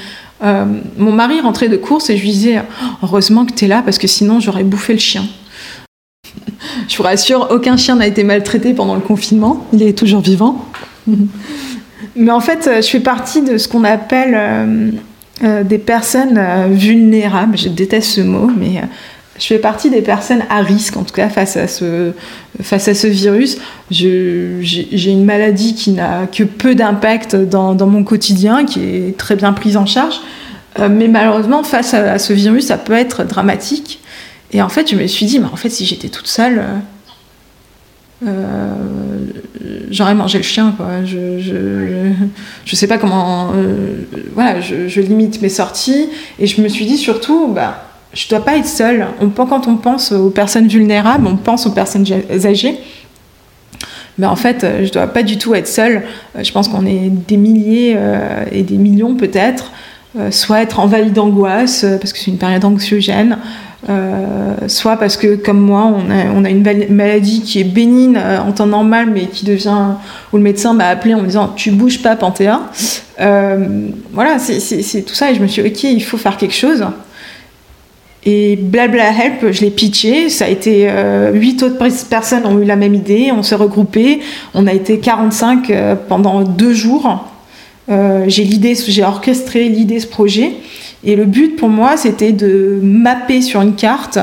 mon mari rentrait de course et je lui disais heureusement que tu es là parce que sinon j'aurais bouffé le chien. je vous rassure, aucun chien n'a été maltraité pendant le confinement, il est toujours vivant. mais en fait, je fais partie de ce qu'on appelle euh, des personnes euh, vulnérables, je déteste ce mot, mais euh, je fais partie des personnes à risque, en tout cas face à ce, face à ce virus. J'ai une maladie qui n'a que peu d'impact dans, mon quotidien, qui est très bien prise en charge. mais malheureusement, face à, ce virus, ça peut être dramatique. Et en fait, je me suis dit, mais en fait, si j'étais toute seule, euh, j'aurais mangé le chien quoi. Je, je, je sais pas comment euh, voilà je, je, limite mes sorties. Et je me suis dit surtout bah je dois pas être seule. On, quand on pense aux personnes vulnérables on pense aux personnes âgées. Mais en fait je dois pas du tout être seule. Je pense qu'on est des milliers euh, et des millions peut-être soit être envahi d'angoisse parce que c'est une période anxiogène euh, soit parce que, comme moi, on a, une maladie qui est bénigne euh, en temps normal, mais qui devient. où le médecin m'a appelé en me disant Tu bouges pas, Panthéa. Euh, voilà, c'est tout ça. Et je me suis dit Ok, il faut faire quelque chose. Et Blabla Help, je l'ai pitché. Ça a été. Huit autres personnes ont eu la même idée. On s'est regroupés. On a été 45 pendant deux jours. J'ai l'idée, j'ai orchestré l'idée, ce projet. Et le but pour moi, c'était de mapper sur une carte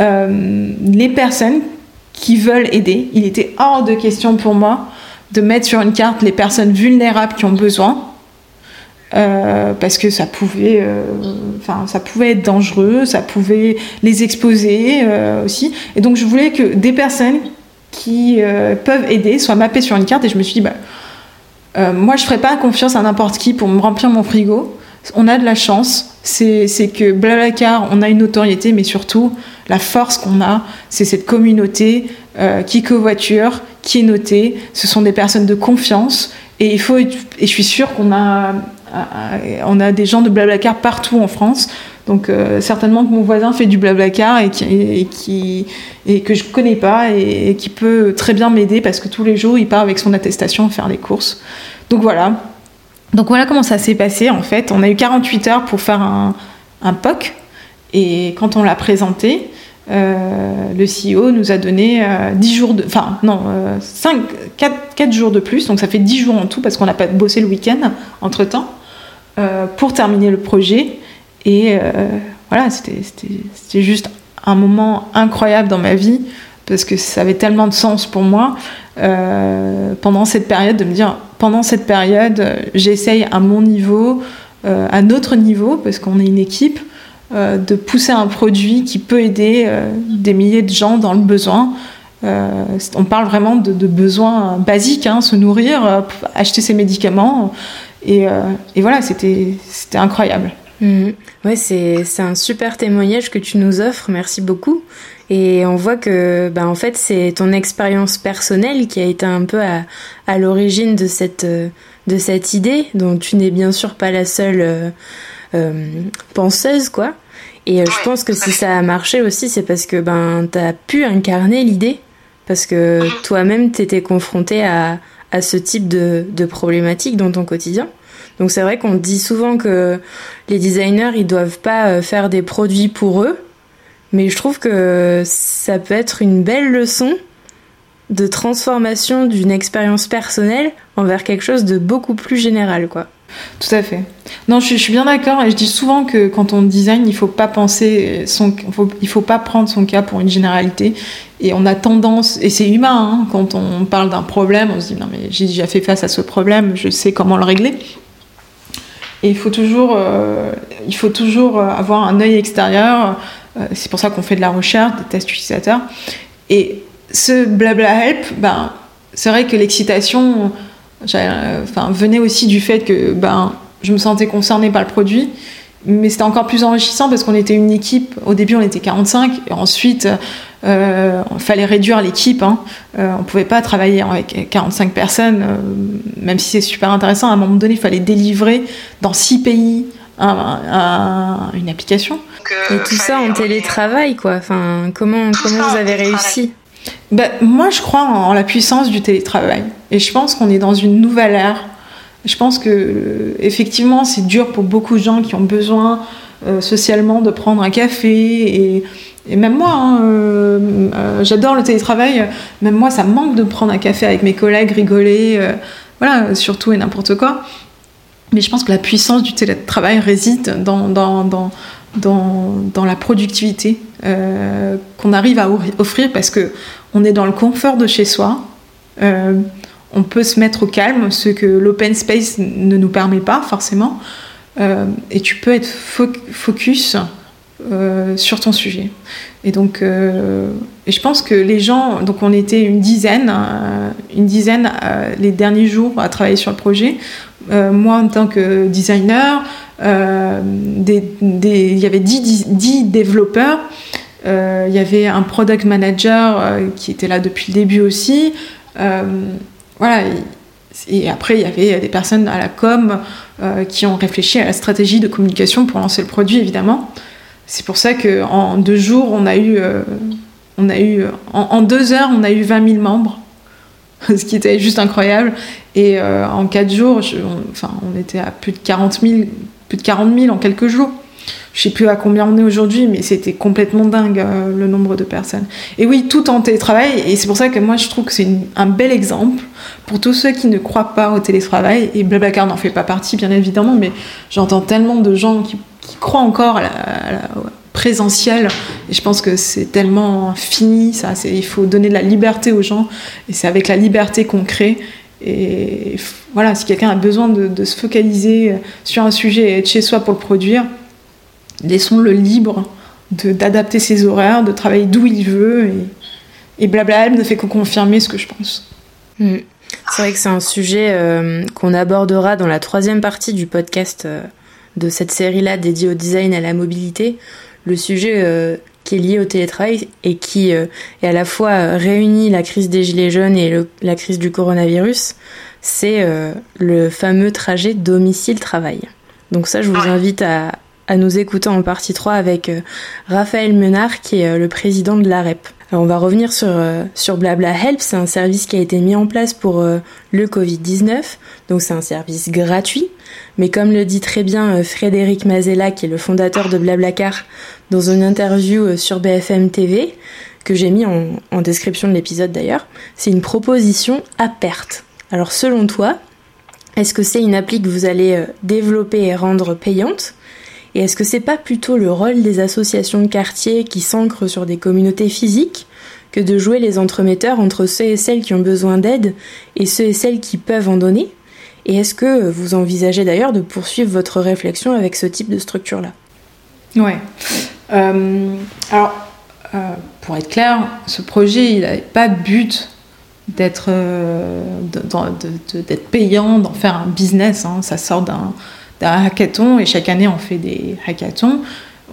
euh, les personnes qui veulent aider. Il était hors de question pour moi de mettre sur une carte les personnes vulnérables qui ont besoin. Euh, parce que ça pouvait, euh, ça pouvait être dangereux, ça pouvait les exposer aussi. Et donc, je voulais que des personnes qui peuvent aider soient mappées sur une carte. Et je me suis dit, bah, moi, je ferais pas confiance à n'importe qui pour me remplir mon frigo on a de la chance, c'est que Blablacar, on a une notoriété, mais surtout, la force qu'on a, c'est cette communauté euh, qui covoiture, qui est notée. Ce sont des personnes de confiance. Et, il faut, et je suis sûre qu'on a, on a des gens de Blablacar partout en France. Donc euh, certainement que mon voisin fait du Blablacar et, qui, et, que je connais pas et, et qui peut très bien m'aider parce que tous les jours, il part avec son attestation faire des courses. Donc voilà, donc voilà comment ça s'est passé en fait. On a eu 48 heures pour faire un, POC et quand on l'a présenté, euh, le CEO nous a donné 10 euh, jours de. Enfin, non, 5, 4, jours de plus, donc ça fait 10 jours en tout parce qu'on n'a pas bossé le week-end entre temps pour terminer le projet. Et voilà, c'était juste un moment incroyable dans ma vie parce que ça avait tellement de sens pour moi pendant cette période de me dire pendant cette période, j'essaye à mon niveau, euh, à notre niveau, parce qu'on est une équipe, euh, de pousser un produit qui peut aider euh, des milliers de gens dans le besoin. on parle vraiment de, besoins basiques, hein, se nourrir, acheter ses médicaments. Et, voilà, c'était incroyable. Mmh. Ouais, c'est un super témoignage que tu nous offres. Merci beaucoup. Et on voit que, bah, en fait, c'est ton expérience personnelle qui a été un peu à, à l'origine de cette, euh, de cette idée, dont tu n'es bien sûr pas la seule euh, penseuse, quoi. Et je pense que si ça a marché aussi, c'est parce que ben t'as pu incarner l'idée, parce que mhm. toi-même t'étais confronté à, à ce type de, de problématique dans ton quotidien. Donc c'est vrai qu'on dit souvent que les designers, ils doivent pas euh, faire des produits pour eux, mais je trouve que ça peut être une belle leçon de transformation d'une expérience personnelle envers quelque chose de beaucoup plus général, quoi. Tout à fait. Non, je, suis bien d'accord et je dis souvent que quand on design, il faut pas penser son, il faut pas prendre son cas pour une généralité. Et on a tendance, et c'est humain, hein, quand on parle d'un problème, on se dit non mais j'ai déjà fait face à ce problème, je sais comment le régler. Et il faut toujours, euh, il faut toujours avoir un œil extérieur. Euh, c'est pour ça qu'on fait de la recherche, des tests utilisateurs. Et ce blabla help, ben, c'est vrai que l'excitation euh, venait aussi du fait que ben, je me sentais concernée par le produit. Mais c'était encore plus enrichissant parce qu'on était une équipe. Au début, on était 45. Et ensuite, euh, il fallait réduire l'équipe. Hein. Euh, on ne pouvait pas travailler avec 45 personnes, même si c'est super intéressant. À un moment donné, il fallait délivrer dans six pays une application. Et tout ça en télétravail, quoi. Enfin, comment, comment vous avez réussi? Ben, Moi, je crois en, la puissance du télétravail. Et je pense qu'on est dans une nouvelle ère. Je pense que, effectivement, c'est dur pour beaucoup de gens qui ont besoin euh, socialement de prendre un café. Et, même moi, hein, euh, euh, j'adore le télétravail. Même moi, ça manque de prendre un café avec mes collègues, rigoler. voilà, surtout et n'importe quoi. Mais je pense que la puissance du télétravail réside dans, dans, dans, dans, dans la productivité qu'on arrive à offrir parce que on est dans le confort de chez soi. On peut se mettre au calme, ce que l'open space ne nous permet pas forcément. Euh, et tu peux être focus sur ton sujet. Et donc, et je pense que les gens, donc on était une dizaine, une dizaine les derniers jours à travailler sur le projet. moi, en tant que designer, euh, il y avait 10, développeurs. Euh, il y avait un product manager euh, qui était là depuis le début aussi. voilà. Et après, il y avait des personnes à la com qui ont réfléchi à la stratégie de communication pour lancer le produit, évidemment. C'est pour ça qu'en deux jours, on a eu, on a eu en, deux heures, on a eu 20 000 membres, ce qui était juste incroyable. Et en quatre jours, on était à plus de 40 000 plus de 40 000 en quelques jours. Je sais plus à combien on est aujourd'hui, mais c'était complètement dingue euh, le nombre de personnes. Et oui, tout en télétravail, et c'est pour ça que moi je trouve que c'est un bel exemple pour tous ceux qui ne croient pas au télétravail, et Blablacar n'en fait pas partie bien évidemment, mais j'entends tellement de gens qui, croient encore à présentiel, et je pense que c'est tellement fini, ça, il faut donner de la liberté aux gens, et c'est avec la liberté qu'on crée, et voilà, si quelqu'un a besoin de, se focaliser sur un sujet et être chez soi pour le produire, laissons-le libre d'adapter ses horaires, de travailler d'où il veut. Et, et blabla, elle ne fait que confirmer ce que je pense. Mm. C'est vrai que c'est un sujet euh, qu'on abordera dans la troisième partie du podcast euh, de cette série-là dédiée au design et à la mobilité. Le sujet euh, qui est lié au télétravail et qui euh, est à la fois euh, réunit la crise des gilets jaunes et la crise du coronavirus, c'est euh, le fameux trajet domicile-travail. Donc ça, je vous invite à, à, nous écouter en partie 3 avec Raphaël Menard, qui est le président de l'AREP. Alors on va revenir sur, sur Blabla Help, c'est un service qui a été mis en place pour le Covid-19, donc c'est un service gratuit, mais comme le dit très bien Frédéric Mazella, qui est le fondateur de Blablacar, dans une interview euh, sur BFM TV, que j'ai mis en, description de l'épisode d'ailleurs, c'est une proposition à perte. Alors selon toi, est-ce que c'est une appli que vous allez euh, développer et rendre payante? Et est-ce que c'est pas plutôt le rôle des associations de quartier qui s'ancrent sur des communautés physiques que de jouer les entremetteurs entre ceux et celles qui ont besoin d'aide et ceux et celles qui peuvent en donner? Et est-ce que vous envisagez d'ailleurs de poursuivre votre réflexion avec ce type de structure-là? Ouais. Euh, alors, euh, pour être clair, ce projet, il n'avait pas but d'être euh, d'être payant, d'en faire un business. Hein. Ça sort d'un hackathon et chaque année on fait des hackathons.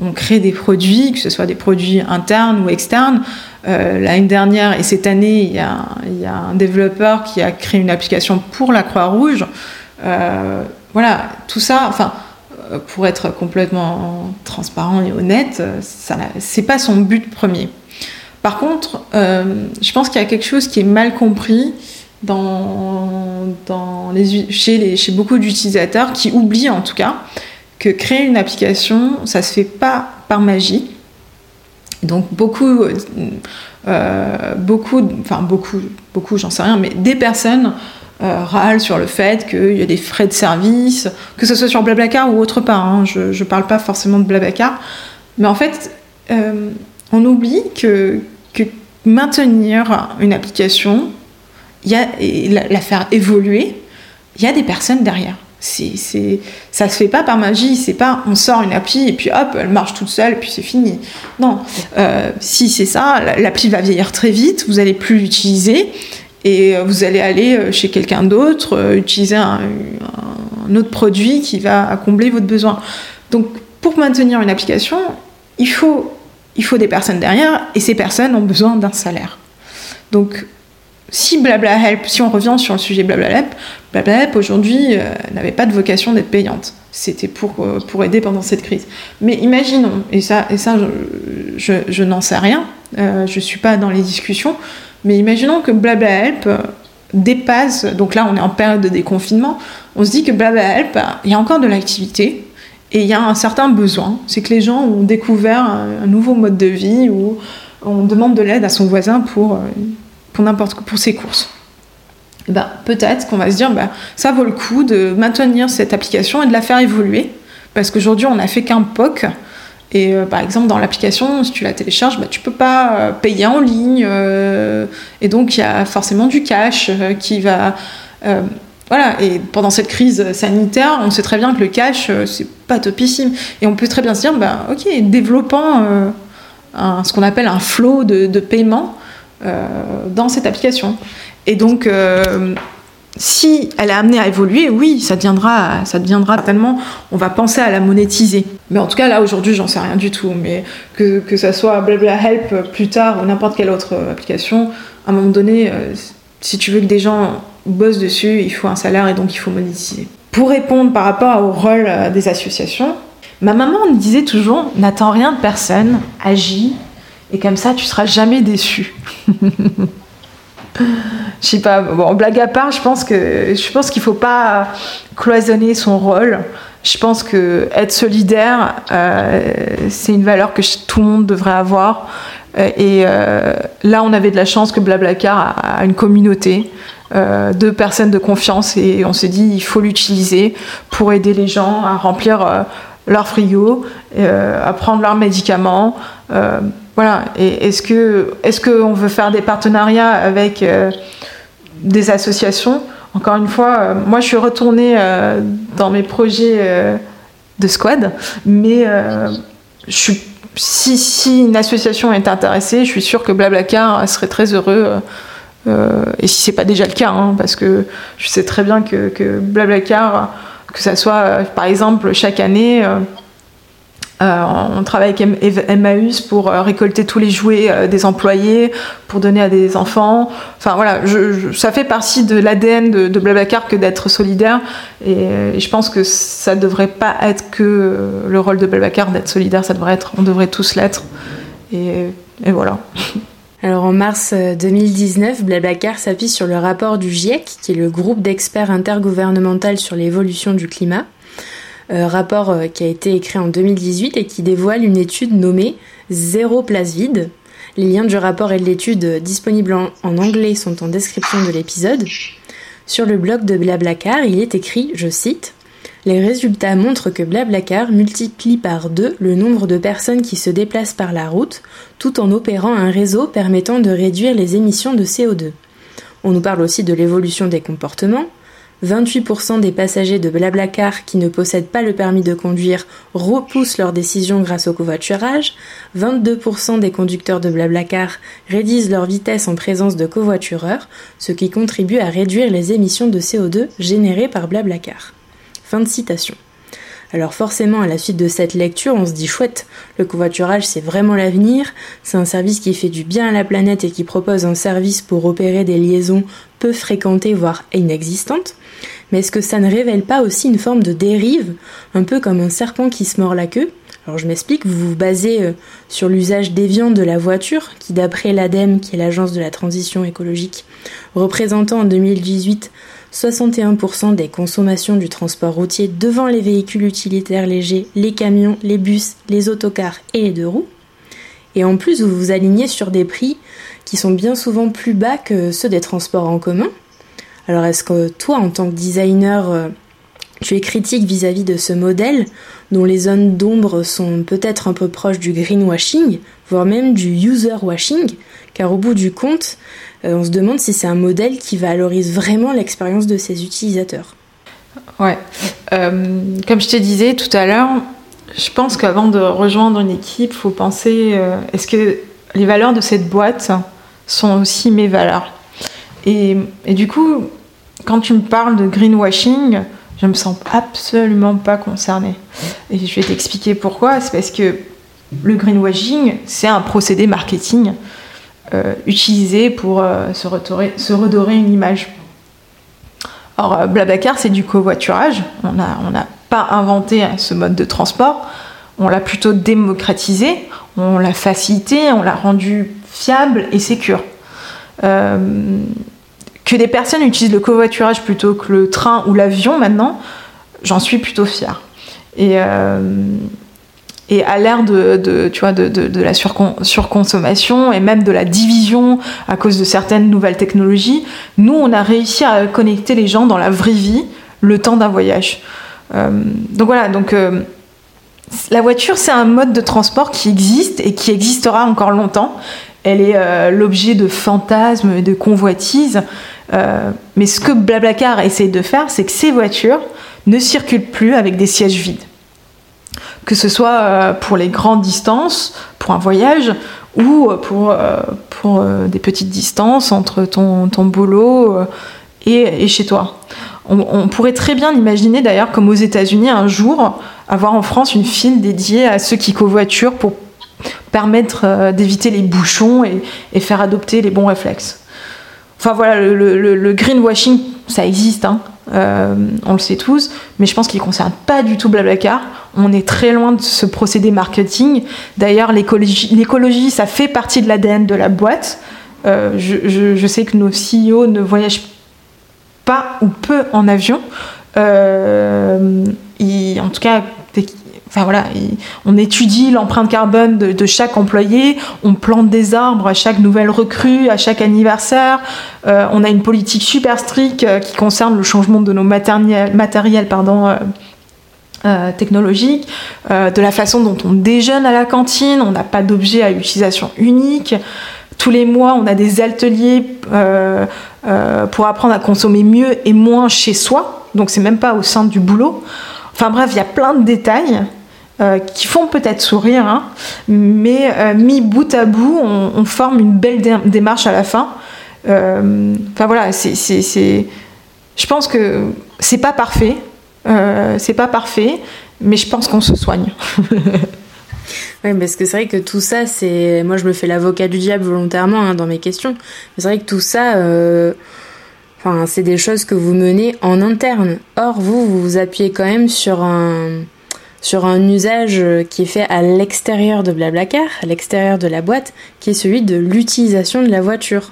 On crée des produits, que ce soit des produits internes ou externes. L'année dernière et cette année, il y, a, un développeur qui a créé une application pour la Croix-Rouge. voilà, tout ça, enfin, pour être complètement transparent et honnête, ça c'est pas son but premier. Par contre, je pense qu'il y a quelque chose qui est mal compris dans, dans les, chez, les, chez beaucoup d'utilisateurs qui oublient en tout cas que créer une application, ça se fait pas par magie. Donc beaucoup, euh, beaucoup, enfin beaucoup, beaucoup, j'en sais rien, mais des personnes euh, râlent sur le fait qu'il y a des frais de service, que ce soit sur Blablacar ou autre part. Hein. je ne parle pas forcément de Blablacar, mais en fait, euh, on oublie que, que maintenir une application, y a, la, faire évoluer, il y a des personnes derrière. C'est, c'est, ça se fait pas par magie, c'est pas on sort une appli et puis hop, elle marche toute seule et puis c'est fini. Non, euh, si c'est ça, l'appli va vieillir très vite, vous allez plus l'utiliser et vous allez aller euh, chez quelqu'un d'autre, euh, utiliser un, un, autre produit qui va combler votre besoin. Donc pour maintenir une application, il faut, il faut des personnes derrière et ces personnes ont besoin d'un salaire. Donc si Blabla Help, si on revient sur le sujet Blabla Help, Blabla Help aujourd'hui euh, n'avait pas de vocation d'être payante. C'était pour, euh, pour aider pendant cette crise. Mais imaginons, et ça, et ça je, je, n'en sais rien, euh, je ne suis pas dans les discussions, mais imaginons que Blabla Help dépasse, donc là on est en période de déconfinement, on se dit que Blabla Help, il y a encore de l'activité, et il y a un certain besoin, c'est que les gens ont découvert un, nouveau mode de vie ou on demande de l'aide à son voisin pour pour n'importe pour ses courses. Ben, peut-être qu'on va se dire bah, ça vaut le coup de maintenir cette application et de la faire évoluer. Parce qu'aujourd'hui on n'a fait qu'un POC. Et euh, par exemple dans l'application si tu la télécharges bah, tu peux pas euh, payer en ligne euh, et donc il y a forcément du cash qui va voilà. Et pendant cette crise sanitaire on sait très bien que le cash c'est pas topissime. Et on peut très bien se dire ok développant ce qu'on appelle un flow de, de paiement dans cette application. Et donc, euh, si elle est amenée à évoluer, oui, ça deviendra, ça deviendra tellement, on va penser à la monétiser. Mais en tout cas, là, aujourd'hui, j'en sais rien du tout. Mais que, que ça soit Blabla Help plus tard ou n'importe quelle autre application, à un moment donné, euh, si tu veux que des gens bossent dessus, il faut un salaire et donc il faut monétiser. Pour répondre par rapport au rôle des associations, ma maman me disait toujours n'attends rien de personne, agis et comme ça, tu seras jamais déçu. je sais pas, bon, blague à part, je pense que je pense faut pas cloisonner son rôle. Je pense que être solidaire, euh, c'est une valeur que tout le monde devrait avoir. Euh, et euh, là, on avait de la chance que Blablacar a une communauté de personnes de confiance et on s'est dit il faut l'utiliser pour aider les gens à remplir leur frigo, à prendre leurs médicaments. Voilà. Est-ce que est-ce qu'on veut faire des partenariats avec euh, des associations? Encore une fois, euh, moi je suis retournée euh, dans mes projets de squad, mais je suis, si, si, une association est intéressée, je suis sûre que Blablacar serait très heureux. et si c'est pas déjà le cas, hein, parce que je sais très bien que, que Blablacar, que ça soit par exemple chaque année euh, on travaille avec Emmaüs pour euh, récolter tous les jouets euh, des employés, pour donner à des enfants. Enfin voilà, ça fait partie de l'ADN de, Blablacar que d'être solidaire. Et, je pense que ça ne devrait pas être que le rôle de Blablacar d'être solidaire, ça devrait être, on devrait tous l'être. Et, et, voilà. Alors en mars 2019, Blablacar s'appuie sur le rapport du GIEC, qui est le groupe d'experts intergouvernemental sur l'évolution du climat. Euh, rapport euh, qui a été écrit en 2018 et qui dévoile une étude nommée Zéro place vide. Les liens du rapport et de l'étude disponibles en, anglais sont en description de l'épisode. Sur le blog de Blablacar, il est écrit, je cite, Les résultats montrent que Blablacar multiplie par deux le nombre de personnes qui se déplacent par la route, tout en opérant un réseau permettant de réduire les émissions de CO2. On nous parle aussi de l'évolution des comportements, 28% des passagers de Blablacar qui ne possèdent pas le permis de conduire repoussent leur décision grâce au covoiturage, 22% des conducteurs de Blablacar réduisent leur vitesse en présence de covoitureurs, ce qui contribue à réduire les émissions de CO2 générées par Blablacar. Fin de citation. Alors forcément, à la suite de cette lecture, on se dit chouette, le covoiturage c'est vraiment l'avenir, c'est un service qui fait du bien à la planète et qui propose un service pour opérer des liaisons peu fréquentées voire inexistantes. Mais est-ce que ça ne révèle pas aussi une forme de dérive, un peu comme un serpent qui se mord la queue? Alors je m'explique, vous vous basez euh, sur l'usage déviant de la voiture, qui d'après l'ADEME, qui est l'agence de la transition écologique, représentant en 2018 61% des consommations du transport routier devant les véhicules utilitaires légers, les camions, les bus, les autocars et les deux roues. Et en plus, vous vous alignez sur des prix qui sont bien souvent plus bas que ceux des transports en commun. Alors est-ce que toi, en tant que designer, euh, tu es critique vis-à-vis de ce modèle dont les zones d'ombre sont peut-être un peu proches du greenwashing, voire même du user washing, car au bout du compte, euh, on se demande si c'est un modèle qui valorise vraiment l'expérience de ses utilisateurs. Ouais, euh, comme je te disais tout à l'heure, je pense qu'avant de rejoindre une équipe, il faut penser est-ce que les valeurs de cette boîte sont aussi mes valeurs? Et, du coup, quand tu me parles de greenwashing, je me sens absolument pas concernée. Et je vais t'expliquer pourquoi. C'est parce que le greenwashing, c'est un procédé marketing euh, utilisé pour euh, se, redorer, une image. Or, euh, Blablacar, c'est du covoiturage. On n'a pas inventé ce mode de transport. On l'a plutôt démocratisé, on l'a facilité, on l'a rendu fiable et sécure que des personnes utilisent le covoiturage plutôt que le train ou l'avion maintenant, j'en suis plutôt fière. Et, euh, à l'ère de, la surconsommation et même de la division à cause de certaines nouvelles technologies, nous, on a réussi à connecter les gens dans la vraie vie le temps d'un voyage. Euh, donc voilà, euh, la voiture, c'est un mode de transport qui existe et qui existera encore longtemps. Elle est l'objet de fantasmes et de convoitises. Euh, mais ce que Blablacar essaye de faire, c'est que ces voitures ne circulent plus avec des sièges vides. Que ce soit euh, pour les grandes distances, pour un voyage, ou euh, pour, des petites distances entre ton, boulot et, chez toi. On, pourrait très bien l'imaginer d'ailleurs comme aux États-Unis un jour avoir en France une file dédiée à ceux qui covoiturent pour permettre d'éviter les bouchons et faire adopter les bons réflexes. Enfin voilà, le, greenwashing, ça existe, hein. euh, on le sait tous, mais je pense qu'il ne concerne pas du tout Blablacar. On est très loin de ce procédé marketing. D'ailleurs, l'écologie, ça fait partie de l'ADN de la boîte. Euh, je, sais que nos CEO ne voyagent pas ou peu en avion. Euh, en tout cas, Enfin voilà, on étudie l'empreinte carbone de, chaque employé, on plante des arbres à chaque nouvelle recrue, à chaque anniversaire. Euh, on a une politique super stricte euh, qui concerne le changement de nos matériels, euh, technologiques, de la façon dont on déjeune à la cantine. On n'a pas d'objet à utilisation unique. Tous les mois, on a des ateliers pour apprendre à consommer mieux et moins chez soi. Donc c'est même pas au sein du boulot. Enfin bref, il y a plein de détails euh, qui font peut-être sourire, hein, mais euh, mis bout à bout, on, forme une belle démarche à la fin. Euh, enfin voilà, c'est, je pense que c'est pas parfait, c'est pas parfait, mais je pense qu'on se soigne. Oui, parce que c'est vrai que tout ça, c'est. Moi, je me fais l'avocat du diable volontairement hein, dans mes questions. C'est vrai que tout ça, enfin, c'est des choses que vous menez en interne. Or, vous, vous vous appuyez quand même sur un, sur un usage qui est fait à l'extérieur de Blablacar, à l'extérieur de la boîte, qui est celui de l'utilisation de la voiture.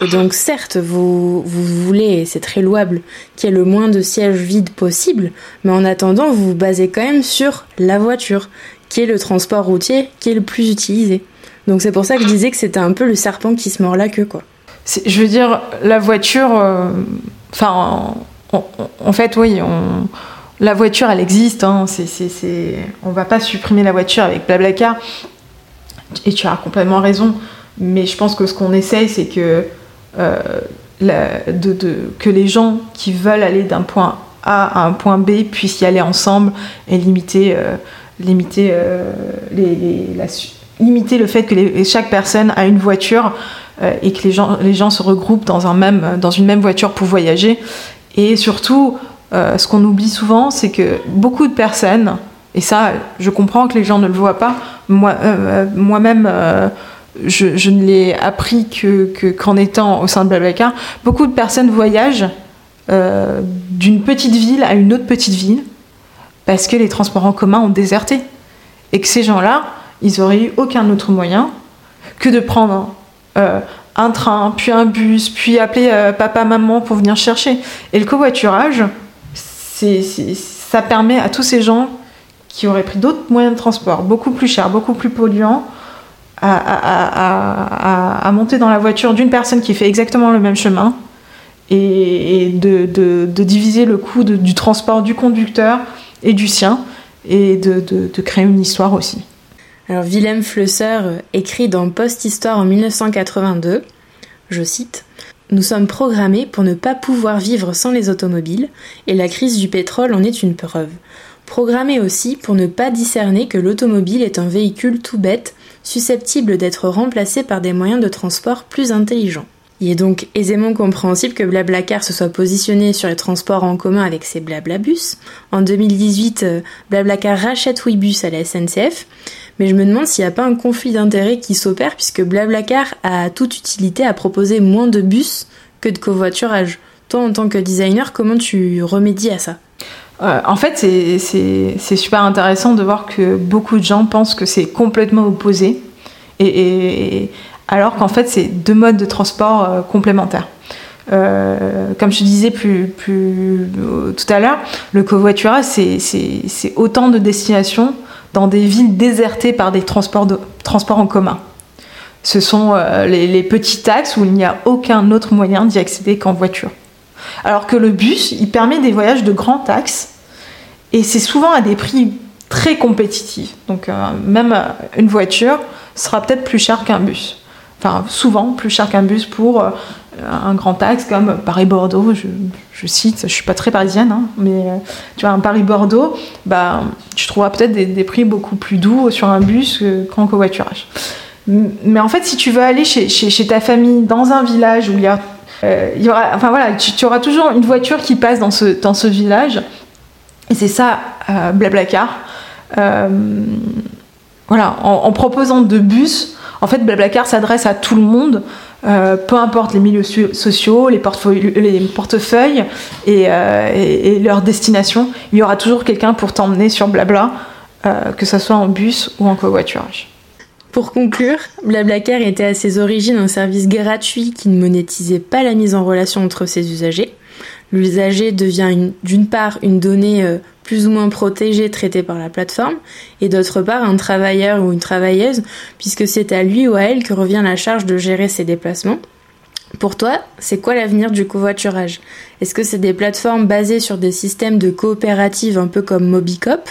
Et donc certes, vous, vous voulez, et c'est très louable, qu'il y ait le moins de sièges vides possible, mais en attendant, vous vous basez quand même sur la voiture, qui est le transport routier qui est le plus utilisé. Donc c'est pour ça que je disais que c'était un peu le serpent qui se mord la queue, quoi. Je veux dire, la voiture, euh, enfin, en fait, oui, on la voiture, elle existe. Hein, On va pas supprimer la voiture avec Blablacar. Et tu as complètement raison. Mais je pense que ce qu'on essaye, c'est que, euh, que les gens qui veulent aller d'un point A à un point B puissent y aller ensemble et limiter, euh, euh, le fait que chaque personne a une voiture et que les gens, se regroupent dans une même voiture pour voyager. Et surtout, euh, ce qu'on oublie souvent, c'est que beaucoup de personnes, et ça, je comprends que les gens ne le voient pas, moi, euh, moi-même, euh, je, ne l'ai appris que, qu'en étant au sein de Blablacar, beaucoup de personnes voyagent d'une petite ville à une autre petite ville parce que les transports en commun ont déserté. Et que ces gens-là, ils auraient eu aucun autre moyen que de prendre euh, un train, puis un bus, puis appeler euh, papa, maman pour venir chercher. Et le covoiturage, ça permet à tous ces gens qui auraient pris d'autres moyens de transport, beaucoup plus chers, beaucoup plus polluants, à, monter dans la voiture d'une personne qui fait exactement le même chemin et, de, diviser le coût du transport du conducteur et du sien et de, créer une histoire aussi. Alors Wilhelm Flusser écrit dans Post-Histoire en 1982, je cite, Nous sommes programmés pour ne pas pouvoir vivre sans les automobiles, et la crise du pétrole en est une preuve. Programmés aussi pour ne pas discerner que l'automobile est un véhicule tout bête, susceptible d'être remplacé par des moyens de transport plus intelligents. Il est donc aisément compréhensible que Blablacar se soit positionné sur les transports en commun avec ses Blablabus. En 2018, euh, Blablacar rachète Ouibus à la SNCF, mais je me demande s'il n'y a pas un conflit d'intérêts qui s'opère puisque Blablacar a toute utilité à proposer moins de bus que de covoiturage. Toi, en tant que designer, comment tu remédies à ça? Euh, en fait, c'est super intéressant de voir que beaucoup de gens pensent que c'est complètement opposé, et, alors qu'en fait, c'est deux modes de transport euh, complémentaires. Euh, comme je disais plus, plus tout à l'heure, le covoiturage, c'est autant de destinations dans des villes désertées par des transports, en commun. Ce sont les, petits axes où il n'y a aucun autre moyen d'y accéder qu'en voiture. Alors que le bus, il permet des voyages de grand axe et c'est souvent à des prix très compétitifs. Donc euh, même euh, une voiture sera peut-être plus chère qu'un bus. Enfin, souvent plus cher qu'un bus pour euh, un grand axe comme Paris-Bordeaux, je, cite, je suis pas très parisienne, hein, mais tu vois, un Paris-Bordeaux, bah, tu trouveras peut-être des, prix beaucoup plus doux sur un bus qu'en covoiturage. Mais en fait, si tu veux aller chez, chez ta famille dans un village où il y a euh, il y aura, enfin voilà, tu, auras toujours une voiture qui passe dans ce, dans ce village. Et c'est ça, euh, Blablacar. Euh, voilà, en, proposant deux bus, en fait, Blablacar s'adresse à tout le monde, peu importe les milieux sociaux, les, portefeuilles, les portefeuilles et, leur destination. Il y aura toujours quelqu'un pour t'emmener sur Blabla, que ce soit en bus ou en covoiturage. Pour conclure, Blablacar était à ses origines un service gratuit qui ne monétisait pas la mise en relation entre ses usagers. L'usager devient d'une part une donnée euh, plus ou moins protégée traitée par la plateforme, et d'autre part un travailleur ou une travailleuse, puisque c'est à lui ou à elle que revient la charge de gérer ses déplacements. Pour toi, c'est quoi l'avenir du covoiturage? Est-ce que c'est des plateformes basées sur des systèmes de coopératives un peu comme Mobicop?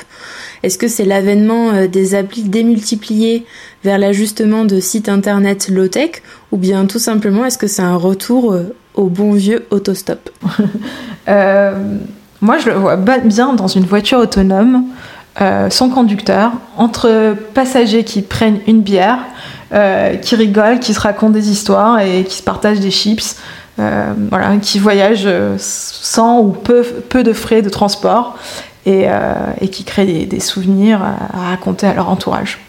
Est-ce que c'est l'avènement euh, des applis démultipliées vers l'ajustement de sites internet low-tech? Ou bien tout simplement, est-ce que c'est un retour euh, au bon vieux autostop? Euh, Moi, je le vois bien dans une voiture autonome, sans conducteur, entre passagers qui prennent une bière euh, qui rigolent, qui se racontent des histoires et qui se partagent des chips, euh, voilà, qui voyagent euh, sans ou peu, peu de frais de transport et, qui créent des, souvenirs à, raconter à leur entourage.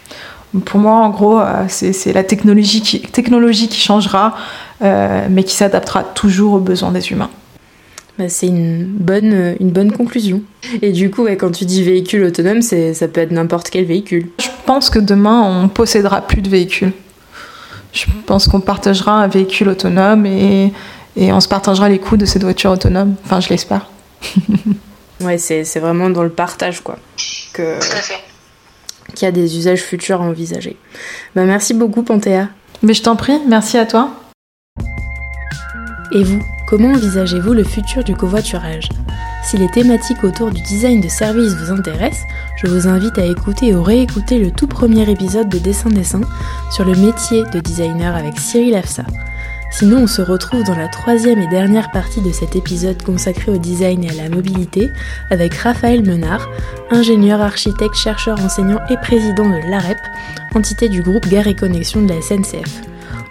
Pour moi, en gros, c'est la technologie qui changera, mais qui s'adaptera toujours aux besoins des humains. Bah, c'est une bonne, une bonne conclusion. Et du coup, quand tu dis véhicule autonome, ça peut être n'importe quel véhicule. Je pense que demain, on possédera plus de véhicules. Je pense qu'on partagera un véhicule autonome et, et on se partagera les coûts de cette voiture autonome. Enfin, je l'espère. ouais, c'est vraiment dans le partage, quoi. Que, qu'il y a des usages futurs à envisager. Bah, merci beaucoup, Panthéa. Mais je t'en prie, merci à toi. Et vous? Comment envisagez-vous le futur du covoiturage? Si les thématiques autour du design de service vous intéressent, je vous invite à écouter ou réécouter le tout premier épisode de Dessin Dessin sur le métier de designer avec Cyril Afsa. Sinon, on se retrouve dans la troisième et dernière partie de cet épisode consacré au design et à la mobilité avec Raphaël Menard, ingénieur, architecte, chercheur, enseignant et président de l'AREP, entité du groupe Gare et Connexion de la SNCF.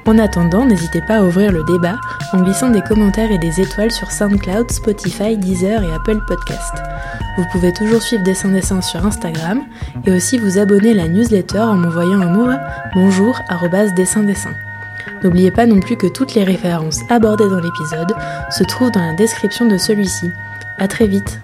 En attendant, n'hésitez pas à ouvrir le débat en glissant des commentaires et des étoiles sur SoundCloud, Spotify, Deezer et Apple Podcast. Vous pouvez toujours suivre Dessin Dessin sur Instagram et aussi vous abonner à la newsletter en m'envoyant un mot à bonjour dessin dessin. N'oubliez pas non plus que toutes les références abordées dans l'épisode se trouvent dans la description de celui-ci. À très vite